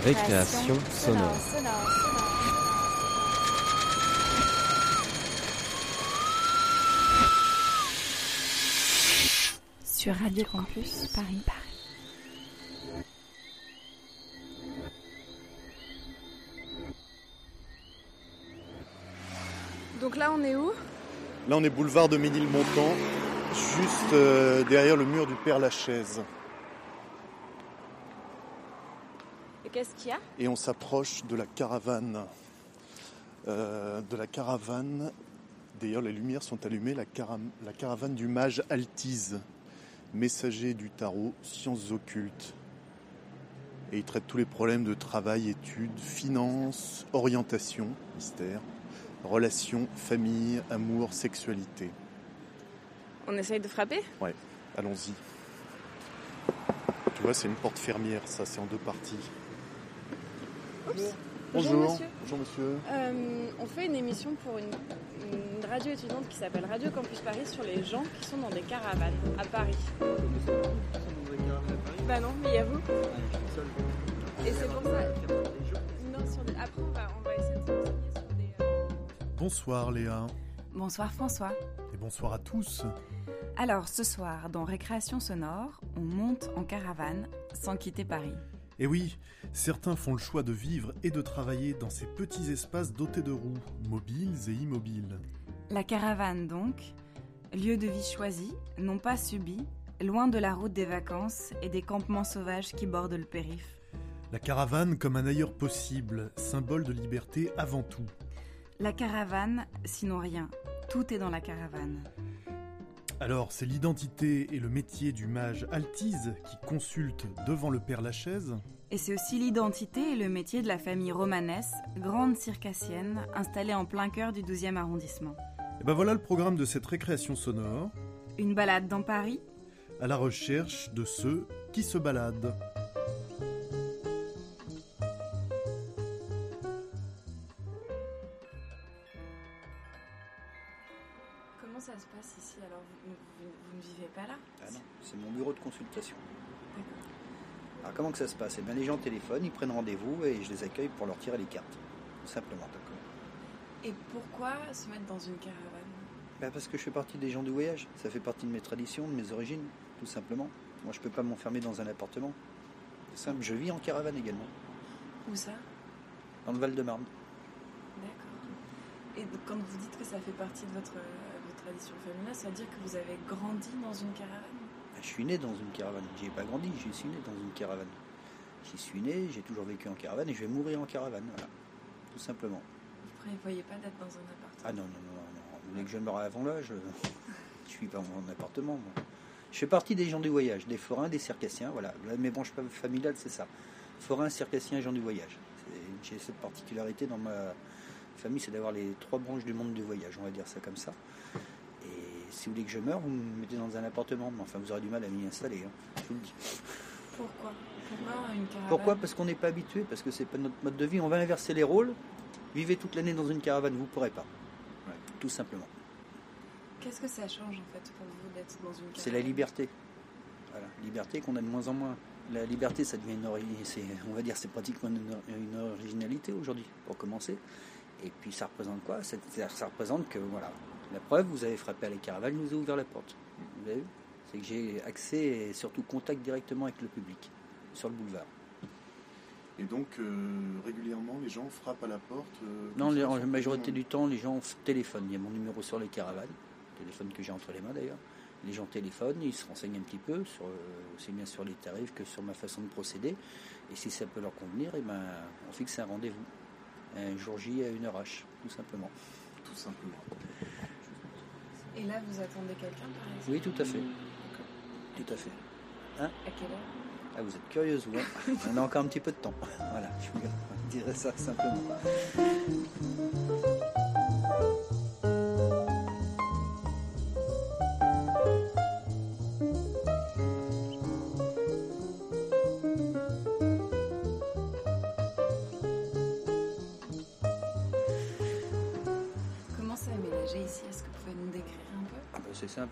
Récréation sonore. Sur Radio Campus Paris. Paris. Donc là, on est où? Là, on est boulevard de Ménilmontant, juste euh, derrière le mur du Père Lachaise. Et qu'est-ce qu'il y a Et on s'approche de la caravane. Euh, de la caravane. D'ailleurs, les lumières sont allumées. La, cara- la caravane du mage Altise, messager du tarot, sciences occultes. Et il traite tous les problèmes de travail, études, finances, orientation, mystère, relations, famille, amour, sexualité. On essaye de frapper Ouais, allons-y. Tu vois, c'est une porte fermière, ça, c'est en deux parties. Bonjour, Bonjour. monsieur. Bonjour, monsieur. Euh, on fait une émission pour une, une radio étudiante qui s'appelle Radio Campus Paris sur les gens qui sont dans des caravanes à Paris. Bah non, mais il y a vous. Et c'est pour ça. Non, sur des- Après, on va, on va essayer de se renseigner sur des. euh, Bonsoir, Léa. Bonsoir François. Et bonsoir à tous. Alors ce soir, dans Récréation sonore, on monte en caravane sans quitter Paris. Et oui, certains font le choix de vivre et de travailler dans ces petits espaces dotés de roues, mobiles et immobiles. La caravane donc, lieu de vie choisi, non pas subi, loin de la route des vacances et des campements sauvages qui bordent le périph'. La caravane comme un ailleurs possible, symbole de liberté avant tout. La caravane, sinon rien. Tout est dans la caravane. Alors, c'est l'identité et le métier du mage Altise qui consulte devant le Père Lachaise. Et c'est aussi l'identité et le métier de la famille romanesse, grande circassienne, installée en plein cœur du 12e arrondissement. Et ben voilà le programme de cette récréation sonore, Une balade dans Paris? À la recherche de ceux qui se baladent. Que ça se passe Eh bien les gens téléphonent, ils prennent rendez-vous et je les accueille pour leur tirer les cartes. Tout simplement. Et pourquoi se mettre dans une caravane? Ben, parce que je fais partie des gens du voyage. Ça fait partie de mes traditions, de mes origines, tout simplement. Moi je peux pas m'enfermer dans un appartement. C'est simple, je vis en caravane également, Où ça? Dans le Val-de-Marne. D'accord. Et quand vous dites que ça fait partie de votre, euh, votre tradition familiale, ça veut dire que vous avez grandi dans une caravane? Ben, Je suis né dans une caravane. J'y ai pas grandi, j'y suis né dans une caravane. J'y suis né, j'ai toujours vécu en caravane et je vais mourir en caravane, voilà. Tout simplement. Vous ne prévoyez pas d'être dans un appartement? Ah non, non, non, non. Vous voulez que je meure avant l'âge Je suis pas en appartement, moi. Je fais partie des gens du voyage, des forains, des circassiens, voilà. Là, Mes branches familiales, c'est ça. Forains, circassiens et gens du voyage. J'ai cette particularité dans ma famille, c'est d'avoir les trois branches du monde du voyage, on va dire ça comme ça. Et si vous voulez que je meure, vous me mettez dans un appartement. Mais enfin, vous aurez du mal à m'y installer, hein, je vous le dis. Pourquoi Pourquoi une caravane Pourquoi Parce qu'on n'est pas habitué, parce que c'est pas notre mode de vie. On va inverser les rôles. Vivez toute l'année dans une caravane, vous pourrez pas. Ouais, tout simplement. Qu'est-ce que ça change en fait pour vous d'être dans une caravane C'est la liberté. Voilà, liberté qu'on a de moins en moins. La liberté, ça devient une, on va dire, c'est pratiquement une, originalité aujourd'hui, pour commencer. Et puis ça représente quoi? Ça, ça représente que voilà, la preuve, vous avez frappé à la caravane, vous ai ouvert la porte. Vous avez vu? C'est que j'ai accès et surtout contact directement avec le public sur le boulevard. Et donc, euh, régulièrement, les gens frappent à la porte euh, Non, les- en majorité du temps, les gens téléphonent. Il y a mon numéro sur les caravanes, téléphone que j'ai entre les mains d'ailleurs. Les gens téléphonent, ils se renseignent un petit peu, sur, euh, aussi bien sur les tarifs que sur ma façon de procéder. Et si ça peut leur convenir, eh ben, on fixe un rendez-vous. Un jour J à une heure H, tout simplement. Tout simplement. Et là, vous attendez quelqu'un par exemple? Oui, tout à fait. Tout à fait. À quelle heure? Ah, vous êtes curieuse, vous. hein On a encore un petit peu de temps. Voilà, je vous dirais ça simplement.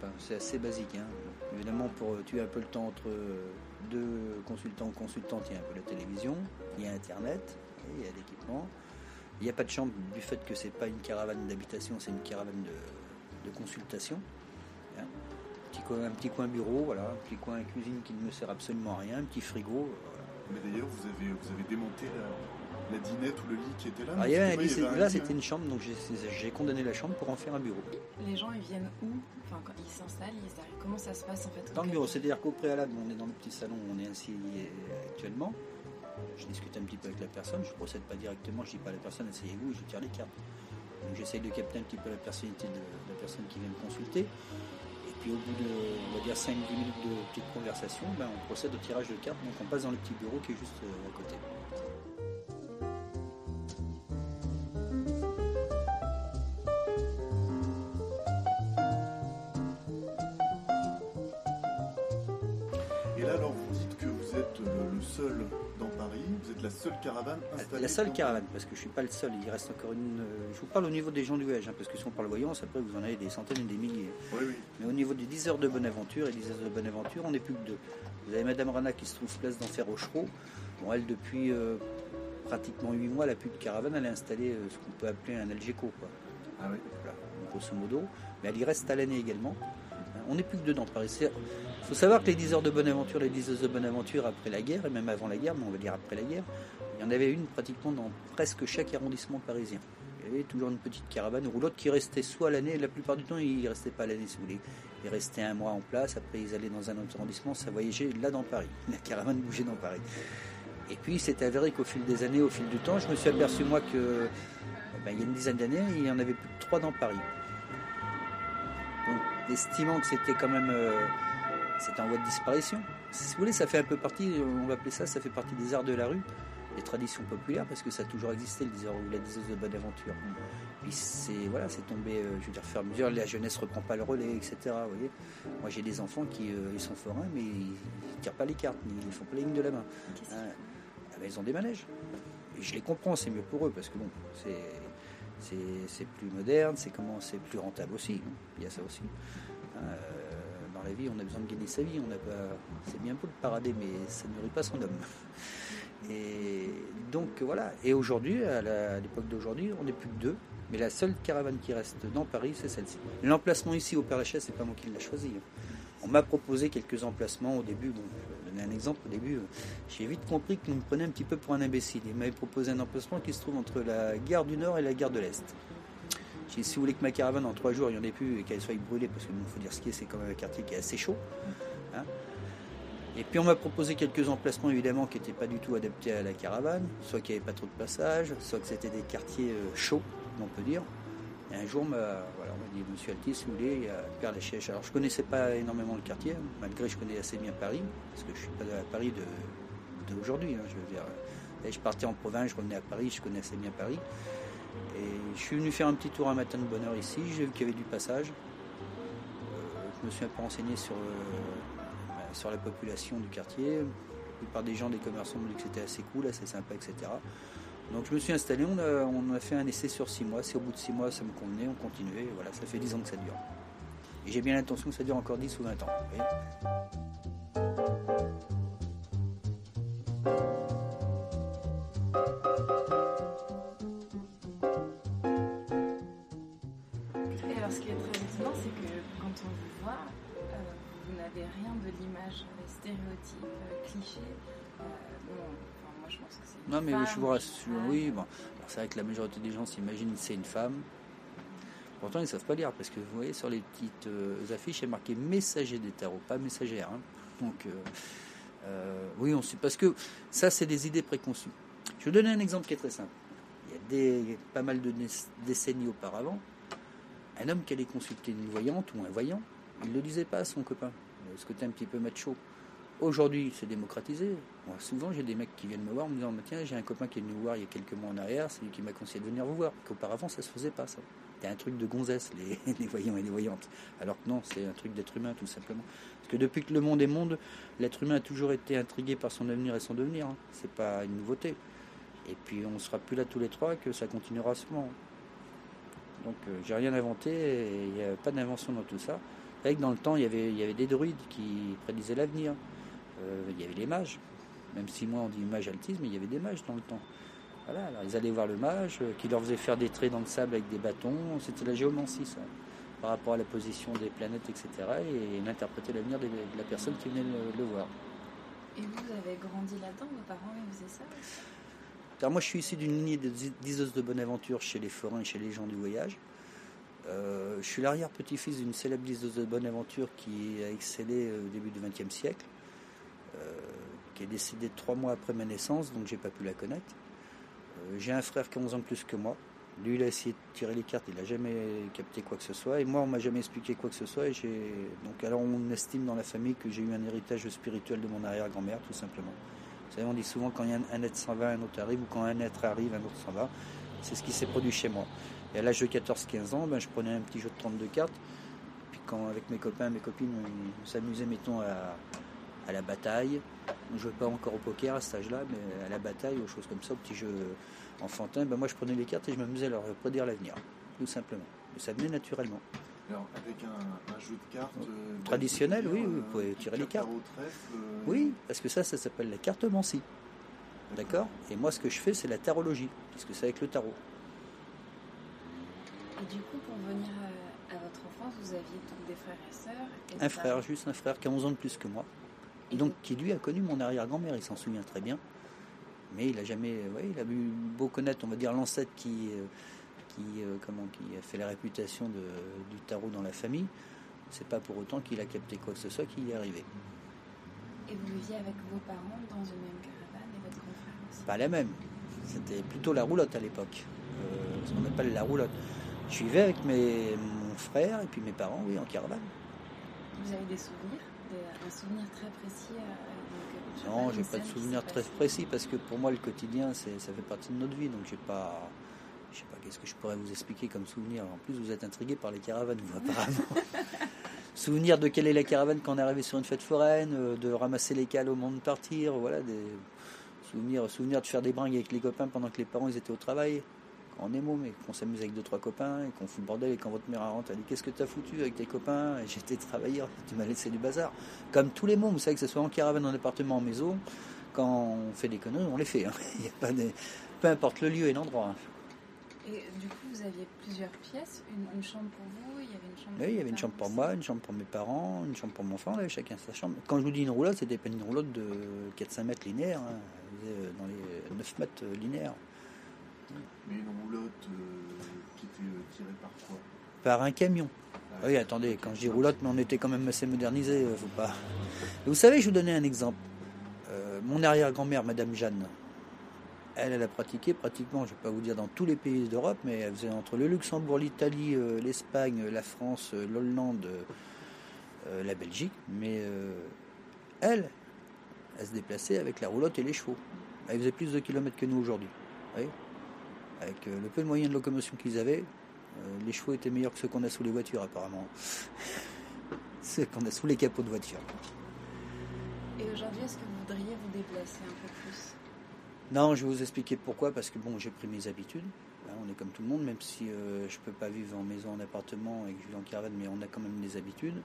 Hein. c'est assez basique. hein. Évidemment, pour euh, tuer un peu le temps entre euh, deux consultants ou consultantes, il y a un peu la télévision, il y a Internet, et il y a l'équipement. Il n'y a pas de chambre du fait que c'est pas une caravane d'habitation, c'est une caravane de, consultation. hein. Un petit coin bureau, un petit coin cuisine qui ne me sert absolument à rien, un petit frigo. voilà. Mais d'ailleurs, vous avez, vous avez démonté la, la dinette ou le lit qui était là. Alors, il y avait un lit, là c'était hein. une chambre, donc j'ai condamné la chambre pour en faire un bureau. Les gens, ils viennent où? Enfin, quand ils s'installent, ils arrivent. Comment ça se passe en fait Dans le bureau, c'est-à-dire qu'au préalable, on est dans le petit salon où on est assis euh, actuellement. Je discute un petit peu avec la personne, je procède pas directement, je dis pas à la personne asseyez-vous, je tire les cartes. Donc j'essaye de capter un petit peu la personnalité de, de la personne qui vient me consulter. Et puis au bout de, on va dire 5-10 minutes de petite conversation, ben, on procède au tirage de cartes, donc on passe dans le petit bureau qui est juste euh, à côté. Seule caravane installée. La seule caravane, parce que je suis pas le seul, il reste encore une. euh, Je vous parle au niveau des gens du voyage, hein, parce que si on parle voyance, après vous en avez des centaines et des milliers. Oui, oui. Mais au niveau des 10 heures de bonne aventure et 10 heures de bonne aventure, on n'est plus que deux. Vous avez Madame Rana qui se trouve place d'Enfer Rochereau. Bon, elle, depuis euh, pratiquement 8 mois, elle n'a plus de caravane, elle a installé euh, ce qu'on peut appeler un Algeco, quoi. Ah oui. Voilà, grosso modo. Mais elle y reste à l'année également. On n'est plus que deux dans Paris. Il faut savoir que les 10 heures de bonne aventure, les 10 heures de bonne aventure après la guerre, et même avant la guerre, mais on va dire après la guerre, il y en avait une pratiquement dans presque chaque arrondissement parisien. Il y avait toujours une petite caravane ou l'autre qui restait soit l'année, la plupart du temps ils ne restaient pas l'année si vous voulez. Ils restaient un mois en place, après ils allaient dans un autre arrondissement, ça voyageait là dans Paris. La caravane bougeait dans Paris. Et puis c'est avéré qu'au fil des années, au fil du temps, je me suis aperçu moi que ben, il y a une dizaine d'années, il y en avait plus de trois dans Paris. Donc, estimant que c'était quand même euh, c'était en voie de disparition. Si vous voulez, ça fait un peu partie, on va appeler ça, ça fait partie des arts de la rue, des traditions populaires, parce que ça a toujours existé, le diseur ou la diseuse de bonne aventure. Puis c'est voilà, c'est tombé, euh, je veux dire, faire mesure, la jeunesse reprend pas le relais, etc. Vous voyez Moi j'ai des enfants qui euh, ils sont forains, mais ils tirent pas les cartes, ni ils font pas les lignes de la main. Hein, ah ben, ils ont des manèges. Et je les comprends, c'est mieux pour eux, parce que bon, c'est c'est c'est plus moderne, c'est comment c'est plus rentable aussi. Il y a ça aussi. Euh, la vie, on a besoin de gagner sa vie. C'est bien beau de parader, mais ça ne nourrit pas son homme. Et donc voilà. Et aujourd'hui, à l'époque d'aujourd'hui, on n'est plus que deux. Mais la seule caravane qui reste dans Paris, c'est celle-ci. L'emplacement ici au Père Lachaise, c'est pas moi qui l'ai choisi. hein. On m'a proposé quelques emplacements au début. Je vais donner un exemple. Au début, j'ai vite compris qu'on me prenait un petit peu pour un imbécile. Il m'avait proposé un emplacement qui se trouve entre la gare du Nord et la gare de l'Est. Si vous voulez que ma caravane en trois jours, il n'y en ait plus et qu'elle soit brûlée, parce qu'il faut dire ce qui est, c'est quand même un quartier qui est assez chaud. hein. Et puis on m'a proposé quelques emplacements évidemment qui n'étaient pas du tout adaptés à la caravane, soit qu'il n'y avait pas trop de passage, soit que c'était des quartiers euh, chauds, on peut dire. Et un jour, on m'a voilà, on m'a dit, Monsieur Altis, si vous voulez, il y a Père Lachaise. Alors je connaissais pas énormément le quartier, malgré que je connais assez bien Paris, parce que je suis pas à Paris de d'aujourd'hui. hein, je je partais en province, je revenais à Paris, je connaissais bien Paris. Je suis venu faire un petit tour un matin de bonne heure ici, j'ai vu qu'il y avait du passage. Euh, je me suis un peu renseigné sur, euh, bah, sur la population du quartier. La plupart des gens, des commerçants m'ont dit que c'était assez cool, assez sympa, etc. Donc je me suis installé, on a, on a fait un essai sur six mois. Si au bout de six mois ça me convenait, on continuait. Voilà, ça fait dix ans que ça dure. Et j'ai bien l'intention que ça dure encore 10 ou 20 ans. Alors, ce qui est très étonnant, c'est que quand on vous voit, euh, vous n'avez rien de l'image stéréotype, euh, cliché. Euh, bon, enfin, moi, je pense que c'est. une Non mais femme, je vous rassure, oui, bon. C'est vrai que la majorité des gens s'imaginent que c'est une femme. Pourtant ils ne savent pas lire parce que vous voyez sur les petites euh, affiches il y a marqué messager des tarots, pas messagère. hein. Donc euh, oui, on sait parce que ça c'est des idées préconçues. Je vais vous donner un exemple qui est très simple. Il y a des, pas mal de dé- décennies auparavant, un homme qui allait consulter une voyante ou un voyant, il ne le disait pas à son copain. Ce côté un petit peu macho? Aujourd'hui, c'est démocratisé. Moi, souvent, j'ai des mecs qui viennent me voir en me disant Tiens, j'ai un copain qui est venu vous voir il y a quelques mois en arrière, c'est lui qui m'a conseillé de venir vous voir. Qu'auparavant, ça se faisait pas, ça. C'était un truc de gonzesse, les, voyants et les voyantes. Alors que non, c'est un truc d'être humain, tout simplement. Parce que depuis que le monde est monde, l'être humain a toujours été intrigué par son avenir et son devenir. hein. C'est pas une nouveauté. Et puis, on sera plus là tous les trois que ça continuera sûrement. Donc, euh, j'ai rien inventé, il n'y a pas d'invention dans tout ça. Avec dans le temps, il y avait, des druides qui prédisaient l'avenir. Euh, il y avait les mages. Même si moi on dit mage altisme, il y avait des mages dans le temps. Voilà, alors ils allaient voir le mage, euh, qui leur faisait faire des traits dans le sable avec des bâtons. C'était la géomancie, ça, par rapport à la position des planètes, etc. Et il interprétait l'avenir de, la personne qui venait le, le voir. Et vous avez grandi là-dedans Vos parents ils faisaient ça Alors moi, je suis issu d'une lignée de diseuses de bonne aventure chez les forains et chez les gens du voyage. Euh, je suis l'arrière-petit-fils d'une célèbre liseuse de bonne aventure qui a excellé euh, au début du XXe siècle, euh, qui est décédée trois mois après ma naissance, donc j'ai pas pu la connaître. J'ai un frère qui a 11 ans de plus que moi. Lui, il a essayé de tirer les cartes, il n'a jamais capté quoi que ce soit. Et moi, on m'a jamais expliqué quoi que ce soit. Et. Donc, alors, on estime dans la famille que j'ai eu un héritage spirituel de mon arrière-grand-mère, tout simplement. Vous savez, on dit souvent quand un, être s'en va, un autre arrive, ou quand un être arrive, un autre s'en va. C'est ce qui s'est produit chez moi. Et à l'âge de 14-15 ans, ben, je prenais un petit jeu de 32 cartes. Puis quand avec mes copains, mes copines, on s'amusait, mettons, à, la bataille. On ne jouait pas encore au poker à cet âge-là, mais à la bataille, aux choses comme ça, aux petits jeux enfantins, ben, moi je prenais les cartes et je m'amusais à leur prédire l'avenir, tout simplement. Mais ça venait naturellement. Alors, avec un, un jeu de cartes. euh, Traditionnel, oui, euh, vous pouvez tirer les carte cartes. euh, Oui, parce que ça, ça s'appelle la cartomancie. D'accord Et moi, ce que je fais, c'est la tarologie, puisque c'est avec le tarot. Et du coup, pour venir à, à votre enfance, vous aviez donc des frères et sœurs et Un frère, juste un frère qui a 11 ans de plus que moi. Et donc, qui lui a connu mon arrière-grand-mère, il s'en souvient très bien. Mais il a jamais, ouais, il a eu beau connaître, on va dire, l'ancêtre qui, euh, qui, euh, comment, qui a fait la réputation de- du tarot dans la famille. C'est pas pour autant qu'il a capté quoi que ce soit qui y est arrivé. Et vous viviez avec vos parents dans une même caravane et votre grand frère aussi? Pas la même. C'était plutôt la roulotte à l'époque. Euh, ce qu'on appelle la roulotte. Je vivais avec mes, mon frère et puis mes parents, oui, en caravane. Vous avez des souvenirs? Des- Un souvenir très précis euh, donc, je Non, j'ai pas de souvenir très précis parce que pour moi le quotidien ça fait partie de notre vie donc j'ai pas je sais pas qu'est-ce que je pourrais vous expliquer comme souvenir. En plus vous êtes intrigué par les caravanes vous apparemment. souvenir de quelle est la caravane quand on est arrivé sur une fête foraine, euh, de ramasser les cales au moment de partir, voilà des souvenirs souvenir de faire des bringues avec les copains pendant que les parents ils étaient au travail. Quand on est môme et qu'on s'amuse avec deux trois copains et qu'on fout le bordel et quand votre mère rentre elle dit qu'est-ce que t'as foutu avec tes copains? Et j'étais travailleur tu m'as laissé du bazar comme tous les mômes vous savez que ce soit en caravane en appartement en maison quand on fait des conneries on les fait hein. Il y a pas de... peu importe le lieu et l'endroit hein. Et du coup, vous aviez plusieurs pièces, une, une chambre pour vous, il y avait une chambre oui il y avait une chambre pour moi une chambre pour mes parents une chambre pour mon enfant on avait chacun sa chambre quand je vous dis une roulotte c'était pas une roulotte de 4-5 mètres linéaires hein. Elle faisait, euh, dans les 9 mètres euh, linéaires Mais une roulotte euh, qui était euh, tirée par quoi? Par un camion Ah, Oui, attendez, quand je dis roulotte, mais on était quand même assez modernisé, euh, faut pas. Vous savez, je vous donnais un exemple. Euh, mon arrière-grand-mère, Madame Jeanne, elle, elle a pratiqué pratiquement, je vais pas vous dire dans tous les pays d'Europe, mais elle faisait entre le Luxembourg, l'Italie, euh, l'Espagne, la France, euh, l'Hollande, euh, la Belgique. Mais elle, elle se déplaçait avec la roulotte et les chevaux. Elle faisait plus de kilomètres que nous aujourd'hui. Avec le peu de moyens de locomotion qu'ils avaient, les chevaux étaient meilleurs que ceux qu'on a sous les voitures, apparemment. ceux qu'on a sous les capots de voiture. Et aujourd'hui, est-ce que vous voudriez vous déplacer un peu plus? Non, je vais vous expliquer pourquoi. Parce que bon, j'ai pris mes habitudes. Hein, on est comme tout le monde, même si euh, je peux pas vivre en maison, en appartement et que je vis en caravane, mais on a quand même des habitudes.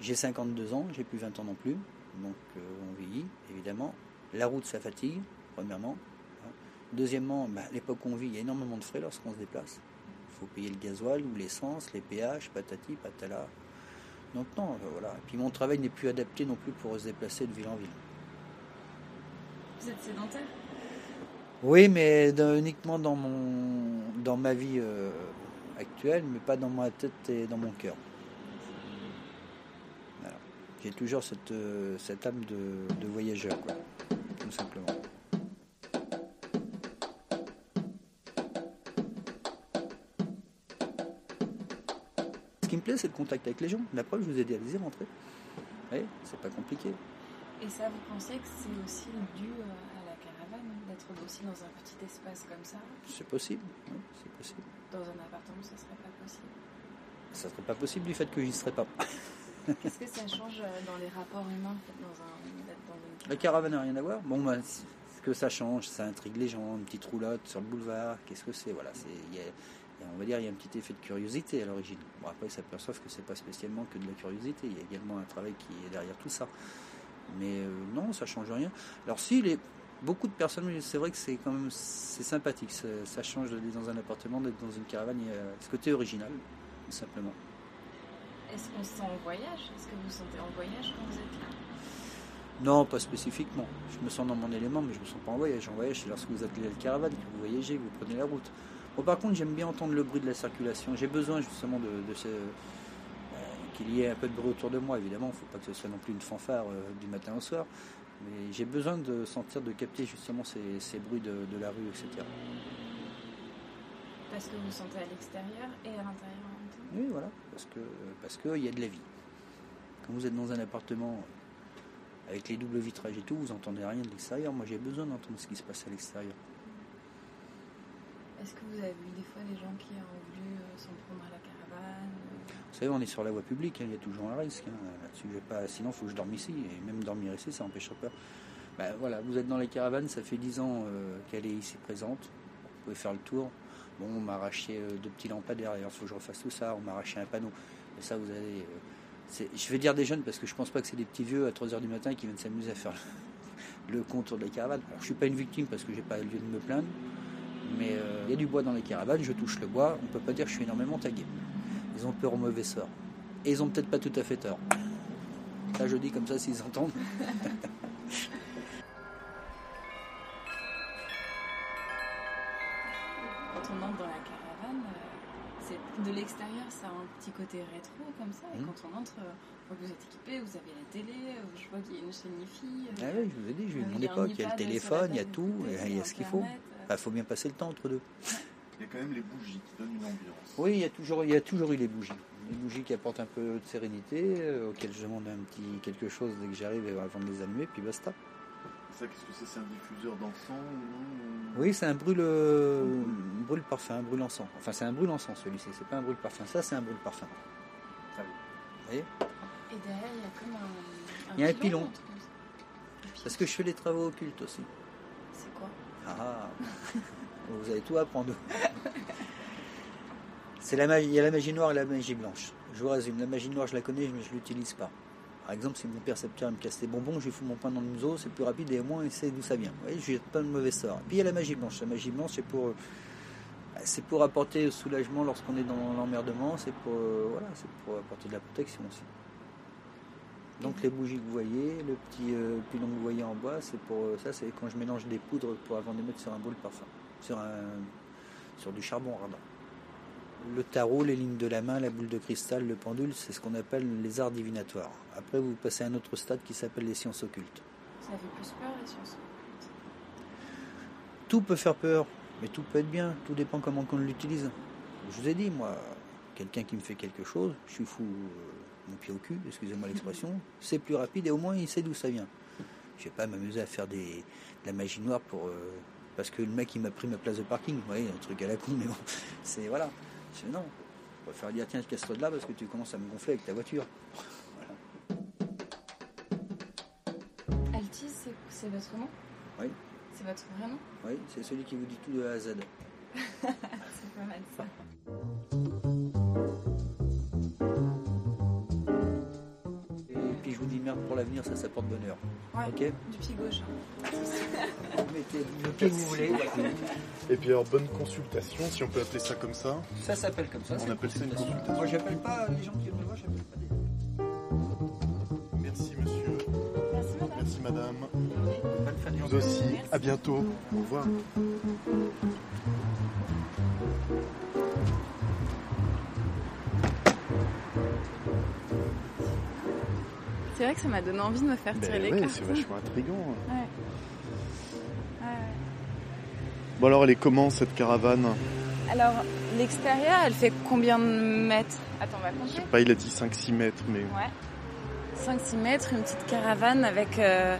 J'ai 52 ans, j'ai plus 20 ans non plus. Donc euh, on vieillit, évidemment. La route, ça fatigue, premièrement. hein. Deuxièmement, bah, à l'époque où on vit, il y a énormément de frais lorsqu'on se déplace. Il faut payer le gasoil ou l'essence, les péages, patati, patala. Donc non, euh, voilà. Et puis mon travail n'est plus adapté non plus pour se déplacer de ville en ville. Vous êtes sédentaire? Oui, mais uniquement dans, mon, dans ma vie euh, actuelle, mais pas dans ma tête et dans mon cœur. J'ai toujours cette, euh, cette âme de, voyageur, quoi, tout simplement. Ce qui me plaît, c'est le contact avec les gens. La preuve, je vous ai dit, allez-y, rentrez. Oui, c'est pas compliqué. Et ça, vous pensez que c'est aussi dû euh, aussi dans un petit espace comme ça C'est possible, oui, c'est possible. Dans un appartement, ça serait pas possible. Ça serait pas possible du fait que j'y serais pas. Qu'est-ce que ça change euh, dans les rapports humains dans un, d'être dans une La caravane n'a rien à voir. Bon, bah, ce que ça change, ça intrigue les gens. Une petite roulotte sur le boulevard, qu'est-ce que c'est? Voilà, c'est y, a- on va dire il y a un petit effet de curiosité à l'origine. Bon, après, ils s'aperçoivent que c'est pas spécialement que de la curiosité, il y a également un travail qui est derrière tout ça. Mais euh, non, ça change rien. Alors si les, beaucoup de personnes, c'est vrai que c'est quand même c'est sympathique, ça, ça change d'être dans un appartement, d'être dans une caravane, il y a ce côté original, tout simplement. Est-ce qu'on se sent en voyage? Est-ce que vous vous sentez en voyage quand vous êtes là? Non, pas spécifiquement. Je me sens dans mon élément, mais je me sens pas en voyage. En voyage, c'est lorsque vous êtes la caravane, que vous voyagez, que vous prenez la route. Bon, par contre, j'aime bien entendre le bruit de la circulation. J'ai besoin justement de, de ce, euh, qu'il y ait un peu de bruit autour de moi. Évidemment, il ne faut pas que ce soit non plus une fanfare euh, du matin au soir. Mais j'ai besoin de sentir, de capter justement ces, ces bruits de, de la rue, etc. Parce que vous sentez à l'extérieur et à l'intérieur en même temps Oui, voilà, parce que parce qu'il y a de la vie. Quand vous êtes dans un appartement avec les doubles vitrages et tout, vous n'entendez rien de l'extérieur. Moi, j'ai besoin d'entendre ce qui se passe à l'extérieur. Est-ce que vous avez vu des fois des gens qui ont voulu euh, s'en prendre à la Vous savez, on est sur la voie publique, hein, il y a toujours un risque. hein, là-dessus. Pas, sinon, il faut que je dorme ici. Et même dormir ici, ça n'empêchera pas. Ben, voilà, vous êtes dans les caravanes, ça fait 10 ans euh, qu'elle est ici présente. Vous pouvez faire le tour. Bon, on m'a arraché euh, deux petits lampadaires, il faut que je refasse tout ça. On m'a arraché un panneau. Et ça, vous allez. euh, je vais dire des jeunes parce que je pense pas que c'est des petits vieux à 3h du matin qui viennent s'amuser à faire le, contour de la caravane. Alors, je suis pas une victime parce que j'ai pas lieu de me plaindre. Mais il y a du bois dans les caravanes, je touche le bois, on peut pas dire que je suis énormément tagué. Ils ont peur au mauvais sort. Et ils ont peut-être pas tout à fait tort. Ça, je dis comme ça s'ils entendent. Quand on entre dans la caravane, euh, c'est de l'extérieur, ça a un petit côté rétro comme ça. Et Mhm. quand on entre, euh, vous êtes équipé, vous avez la télé, euh, je vois qu'il y a une chaîne IFI. Ah oui, je vous ai dit, j'ai eu mon époque, il y a le téléphone, il y a tout, il y a ce qu'il faut. Il faut bien passer le temps entre deux. Il y a quand même les bougies qui donnent une ambiance. Oui, il y a toujours, il y a toujours eu les bougies. Les bougies qui apportent un peu de sérénité, euh, auxquelles je demande un petit quelque chose dès que j'arrive euh, avant de les allumer, puis basta. Ça, qu'est-ce que c'est? C'est un diffuseur d'encens ou- Oui, c'est un brûle, euh, brûle parfum, un brûle encens. Enfin, c'est un brûle encens celui-ci, c'est pas un brûle parfum. Ça, c'est un brûle parfum. Vous voyez? Et derrière, il y a comme un. Il y a un pilon. un. Un. Parce que je fais les travaux occultes aussi. C'est quoi? Ah, vous allez tout apprendre. C'est la magie, il y a la magie noire et la magie blanche. Je vous résume, la magie noire, je la connais, mais je ne l'utilise pas. Par exemple, si mon percepteur me casse les bonbons, je lui fous mon pain dans le museau, c'est plus rapide et au moins il sait d'où ça vient. Vous voyez, je jette pas de mauvais sort. Puis il y a la magie blanche. La magie blanche, c'est pour, c'est pour apporter soulagement lorsqu'on est dans l'emmerdement, c'est pour, euh, voilà, c'est pour apporter de la protection aussi. Donc les bougies que vous voyez, le petit euh, pilon que vous voyez en bois, c'est pour euh, ça, c'est quand je mélange des poudres pour avant de mettre sur un bol parfum, sur un, sur du charbon ardent. Le tarot, les lignes de la main, la boule de cristal, le pendule, c'est ce qu'on appelle les arts divinatoires. Après, vous passez à un autre stade qui s'appelle les sciences occultes. Ça fait plus peur les sciences. Tout peut faire peur, mais tout peut être bien. Tout dépend comment on l'utilise. Je vous ai dit, moi, quelqu'un qui me fait quelque chose, je suis fou, euh, mon pied au cul, excusez-moi l'expression, c'est plus rapide et au moins il sait d'où ça vient. Je vais pas m'amuser à faire des, de la magie noire pour euh, parce que le mec il m'a pris ma place de parking. Vous voyez, un truc à la con, mais bon, c'est voilà. Je non. On va faire dire tiens, casse-toi de là parce que tu commences à me gonfler avec ta voiture. Altis, c'est- c'est votre nom? Oui. C'est votre vrai nom? Oui, c'est celui qui vous dit tout de A à Z. C'est pas mal ça. Merde pour l'avenir, ça, ça porte bonheur. Ouais, Ok du pied gauche. hein. Vous mettez le pied que vous voulez. Et puis alors, bonne consultation, si on peut appeler ça comme ça. Ça s'appelle comme ça. On appelle ça une consultation. Moi, j'appelle pas les gens qui viennent me voir, j'appelle pas des. Merci monsieur, Merci madame. merci madame. Bonne fin de Vous journée. aussi, à bientôt. Au revoir. C'est vrai que ça m'a donné envie de me faire tirer les ouais, cartes. c'est vachement intriguant. Ouais. Ouais. Bon alors, elle est comment cette caravane? Alors, l'extérieur, elle fait combien de mètres? Attends, on va Je sais compter. pas, il a dit 5-6 mètres, mais Ouais. 5-6 mètres, une petite caravane avec euh,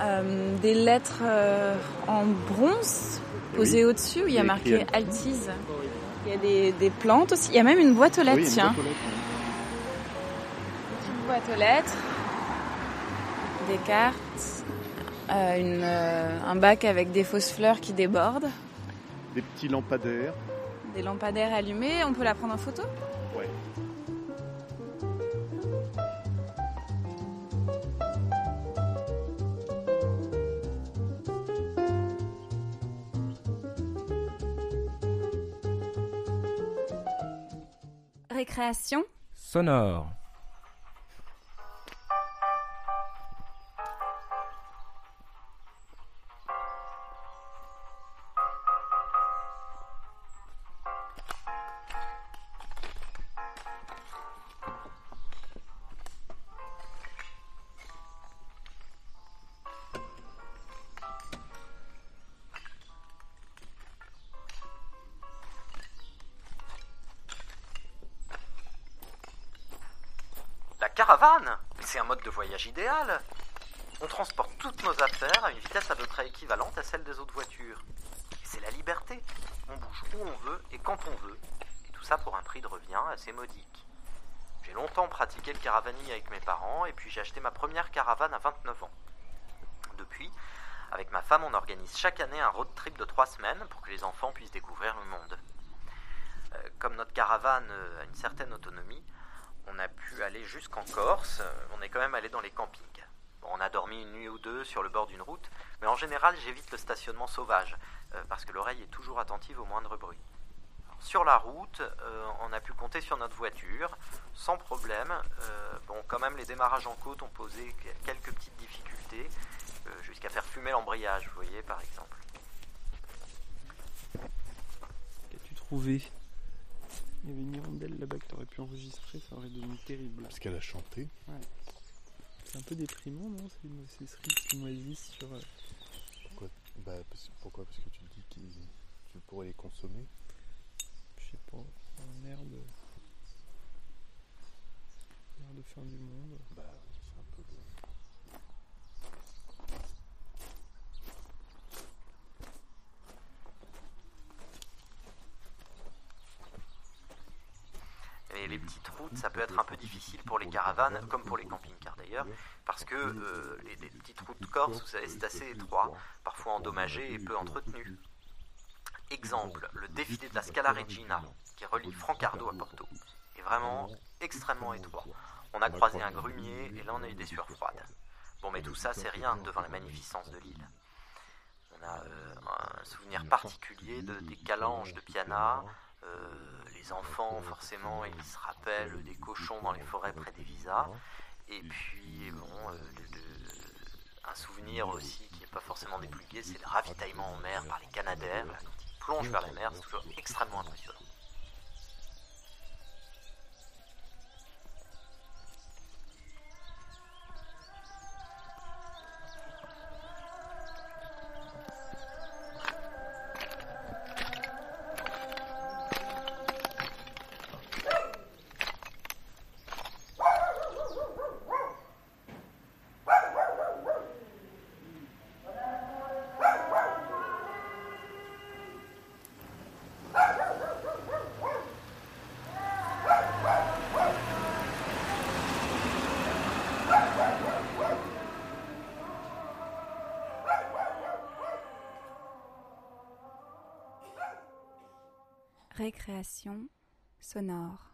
euh, des lettres euh, en bronze posées au-dessus. où Il y a marqué Altise. Il y a des, des plantes aussi. Il y a même une boîte aux lettres, Oui, une tiens. boîte aux lettres, Petite boîte aux lettres, des cartes, euh, une, euh, un bac avec des fausses fleurs qui débordent, Des petits lampadaires. des lampadaires allumés, on peut la prendre en photo? Ouais. Récréation? Sonore. Idéal. On transporte toutes nos affaires à une vitesse à peu près équivalente à celle des autres voitures. C'est la liberté. On bouge où on veut et quand on veut. Et tout ça pour un prix de revient assez modique. J'ai longtemps pratiqué le caravaning avec mes parents et puis j'ai acheté ma première caravane à 29 ans. Depuis, avec ma femme, on organise chaque année un road trip de trois semaines pour que les enfants puissent découvrir le monde. Euh, Comme notre caravane euh, a une certaine autonomie, on a pu aller jusqu'en Corse, on est quand même allé dans les campings. On a dormi une nuit ou deux sur le bord d'une route, mais en général j'évite le stationnement sauvage, euh, parce que l'oreille est toujours attentive au moindre bruit. Sur la route, euh, on a pu compter sur notre voiture, sans problème. Euh, bon, quand même les démarrages en côte ont posé que- quelques petites difficultés, jusqu'à faire fumer l'embrayage, vous voyez par exemple. Qu'as-tu trouvé? Il y avait une hirondelle là-bas que t'aurais pu enregistrer, ça aurait devenu terrible. Parce qu'elle a chanté. C'est un peu déprimant, non Ces, ces cerises qui moisissent sur. euh, Pourquoi, bah, parce- pourquoi? Parce que tu te dis que tu pourrais les consommer. je sais pas, un air de. un air de fin du monde. Bah, c'est un peu le- Et les petites routes, ça peut être un peu difficile pour les caravanes, comme pour les camping-cars d'ailleurs, parce que euh, les, petites routes Corse, vous savez, c'est assez étroit, parfois endommagé et peu entretenu. Exemple, le défilé de la Scala Regina, qui relie Francardo à Porto, est vraiment extrêmement étroit. On a croisé un grumier et là on a eu des sueurs froides. Bon, mais tout ça, c'est rien devant la magnificence de l'île. On a euh, un souvenir particulier de, des calanges de Piana. euh, les enfants, forcément, ils se rappellent des cochons dans les forêts près des visas. Et puis, bon, euh, un souvenir aussi qui n'est pas forcément des plus gais, c'est le ravitaillement en mer par les Canadaires. Quand ils plongent vers la mer, c'est toujours extrêmement impressionnant. Récréation sonore.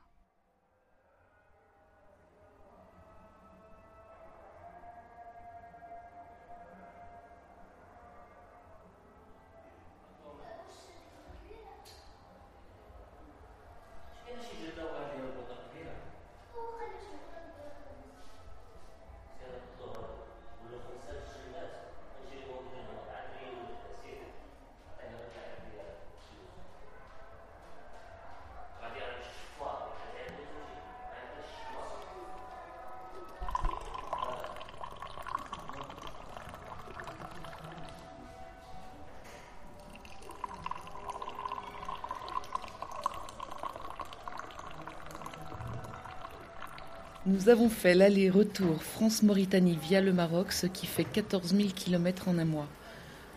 Nous avons fait l'aller-retour France-Mauritanie via le Maroc, ce qui fait 14 000 km en un mois.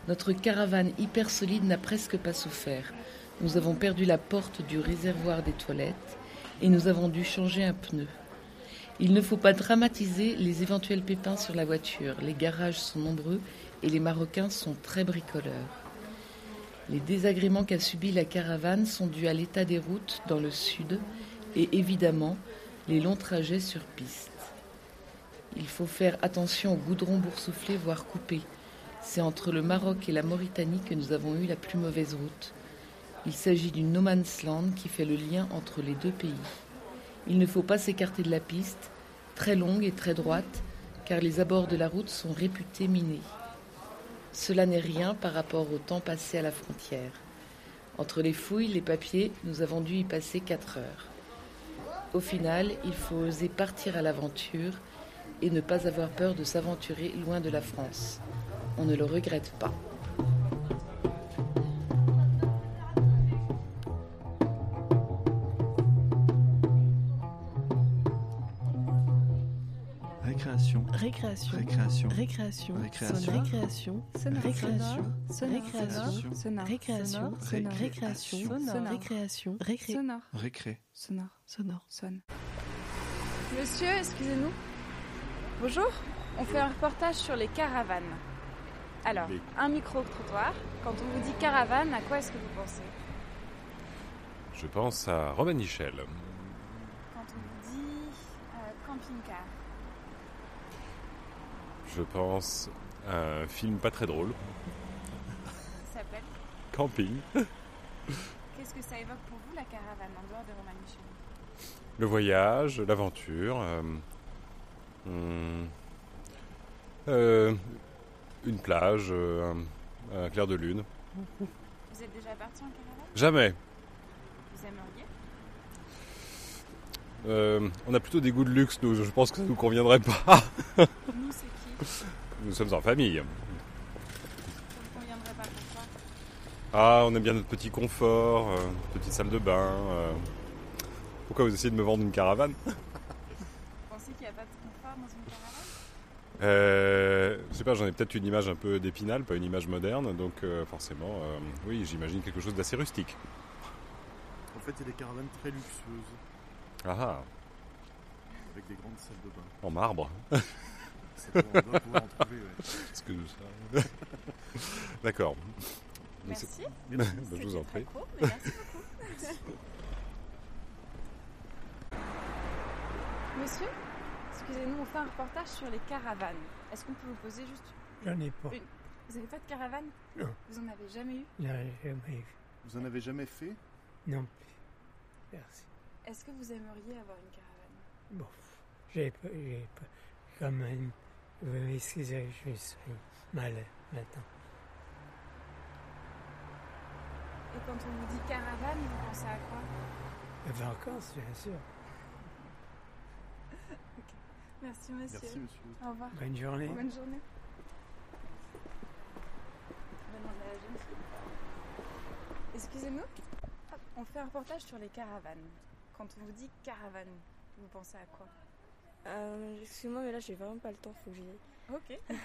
Notre caravane hyper solide n'a presque pas souffert. Nous avons perdu la porte du réservoir des toilettes et nous avons dû changer un pneu. Il ne faut pas dramatiser les éventuels pépins sur la voiture. Les garages sont nombreux et les Marocains sont très bricoleurs. Les désagréments qu'a subi la caravane sont dus à l'état des routes dans le sud et évidemment les longs trajets sur piste. Il faut faire attention au goudron boursouflé, voire coupé. C'est entre le Maroc et la Mauritanie que nous avons eu la plus mauvaise route. Il s'agit d'une no man's land qui fait le lien entre les deux pays. Il ne faut pas s'écarter de la piste, très longue et très droite, car les abords de la route sont réputés minés. Cela n'est rien par rapport au temps passé à la frontière. Entre les fouilles, les papiers, nous avons dû y passer quatre heures. Au final, il faut oser partir à l'aventure et ne pas avoir peur de s'aventurer loin de la France. On ne le regrette pas. Récréation. Récréation. Récréation. Récréation. Récréation. Récréation. Sonore. Récréation. Récréation. Récréation. Sonore. Récréation. Récré. Sonore. Récré. Sonore. Sonore. Sonne. Monsieur, excusez-nous. Bonjour, on fait un reportage sur les caravanes. Alors, un micro-trottoir. Quand on vous dit caravane, à quoi est-ce que vous pensez? Je pense à Romain Michel. Quand on vous dit euh, camping-car. Je pense à un film pas très drôle. Ça s'appelle Camping. Qu'est-ce que ça évoque pour vous la caravane en dehors de Romain Michel? Le voyage, l'aventure. euh, hum, euh, une plage, euh, un, un clair de lune. Vous êtes déjà parti en caravane? Jamais. Vous aimeriez? Euh, on a plutôt des goûts de luxe, nous. Je pense que ça nous conviendrait pas. Nous, sommes en famille. Ça vous conviendrait pas pourquoi Ah, on aime bien notre petit confort, euh, petite salle de bain. euh. Pourquoi vous essayez de me vendre une caravane? Vous pensez qu'il n'y a pas de confort dans une caravane? Euh, je sais pas, j'en ai peut-être une image un peu d'épinal, pas une image moderne, donc euh, forcément, euh, oui, j'imagine quelque chose d'assez rustique. En fait, il y a des caravanes très luxueuses, Ah ah, avec des grandes salles de bain. en marbre. Ça peut- on doit pouvoir en trouver, ouais. Est-ce que ça- D'accord. Merci. Bah, je vous en prie. court, mais merci beaucoup. Monsieur, excusez-nous, on fait un reportage sur les caravanes. Est-ce qu'on peut vous poser juste... J'en ai pas. Vous avez pas de caravane? Non. Vous en avez jamais eu? Ai jamais eu. Vous en avez jamais fait? Non. Merci. Est-ce que vous aimeriez avoir une caravane? Bon. J'ai pas, j'ai pas, quand même, vous m'excusez, je suis mal maintenant. Et quand on vous dit caravane, vous pensez à quoi? Les vacances, bien sûr. Merci monsieur. Merci, monsieur. Au revoir. Bonne journée. Bonne journée. Demande à la jeune fille. Excusez-nous, Hop, on fait un reportage sur les caravanes. Quand on vous dit caravane, vous pensez à quoi? Euh, Excuse-moi, mais là j'ai vraiment pas le temps, faut que j'y aille. Ok.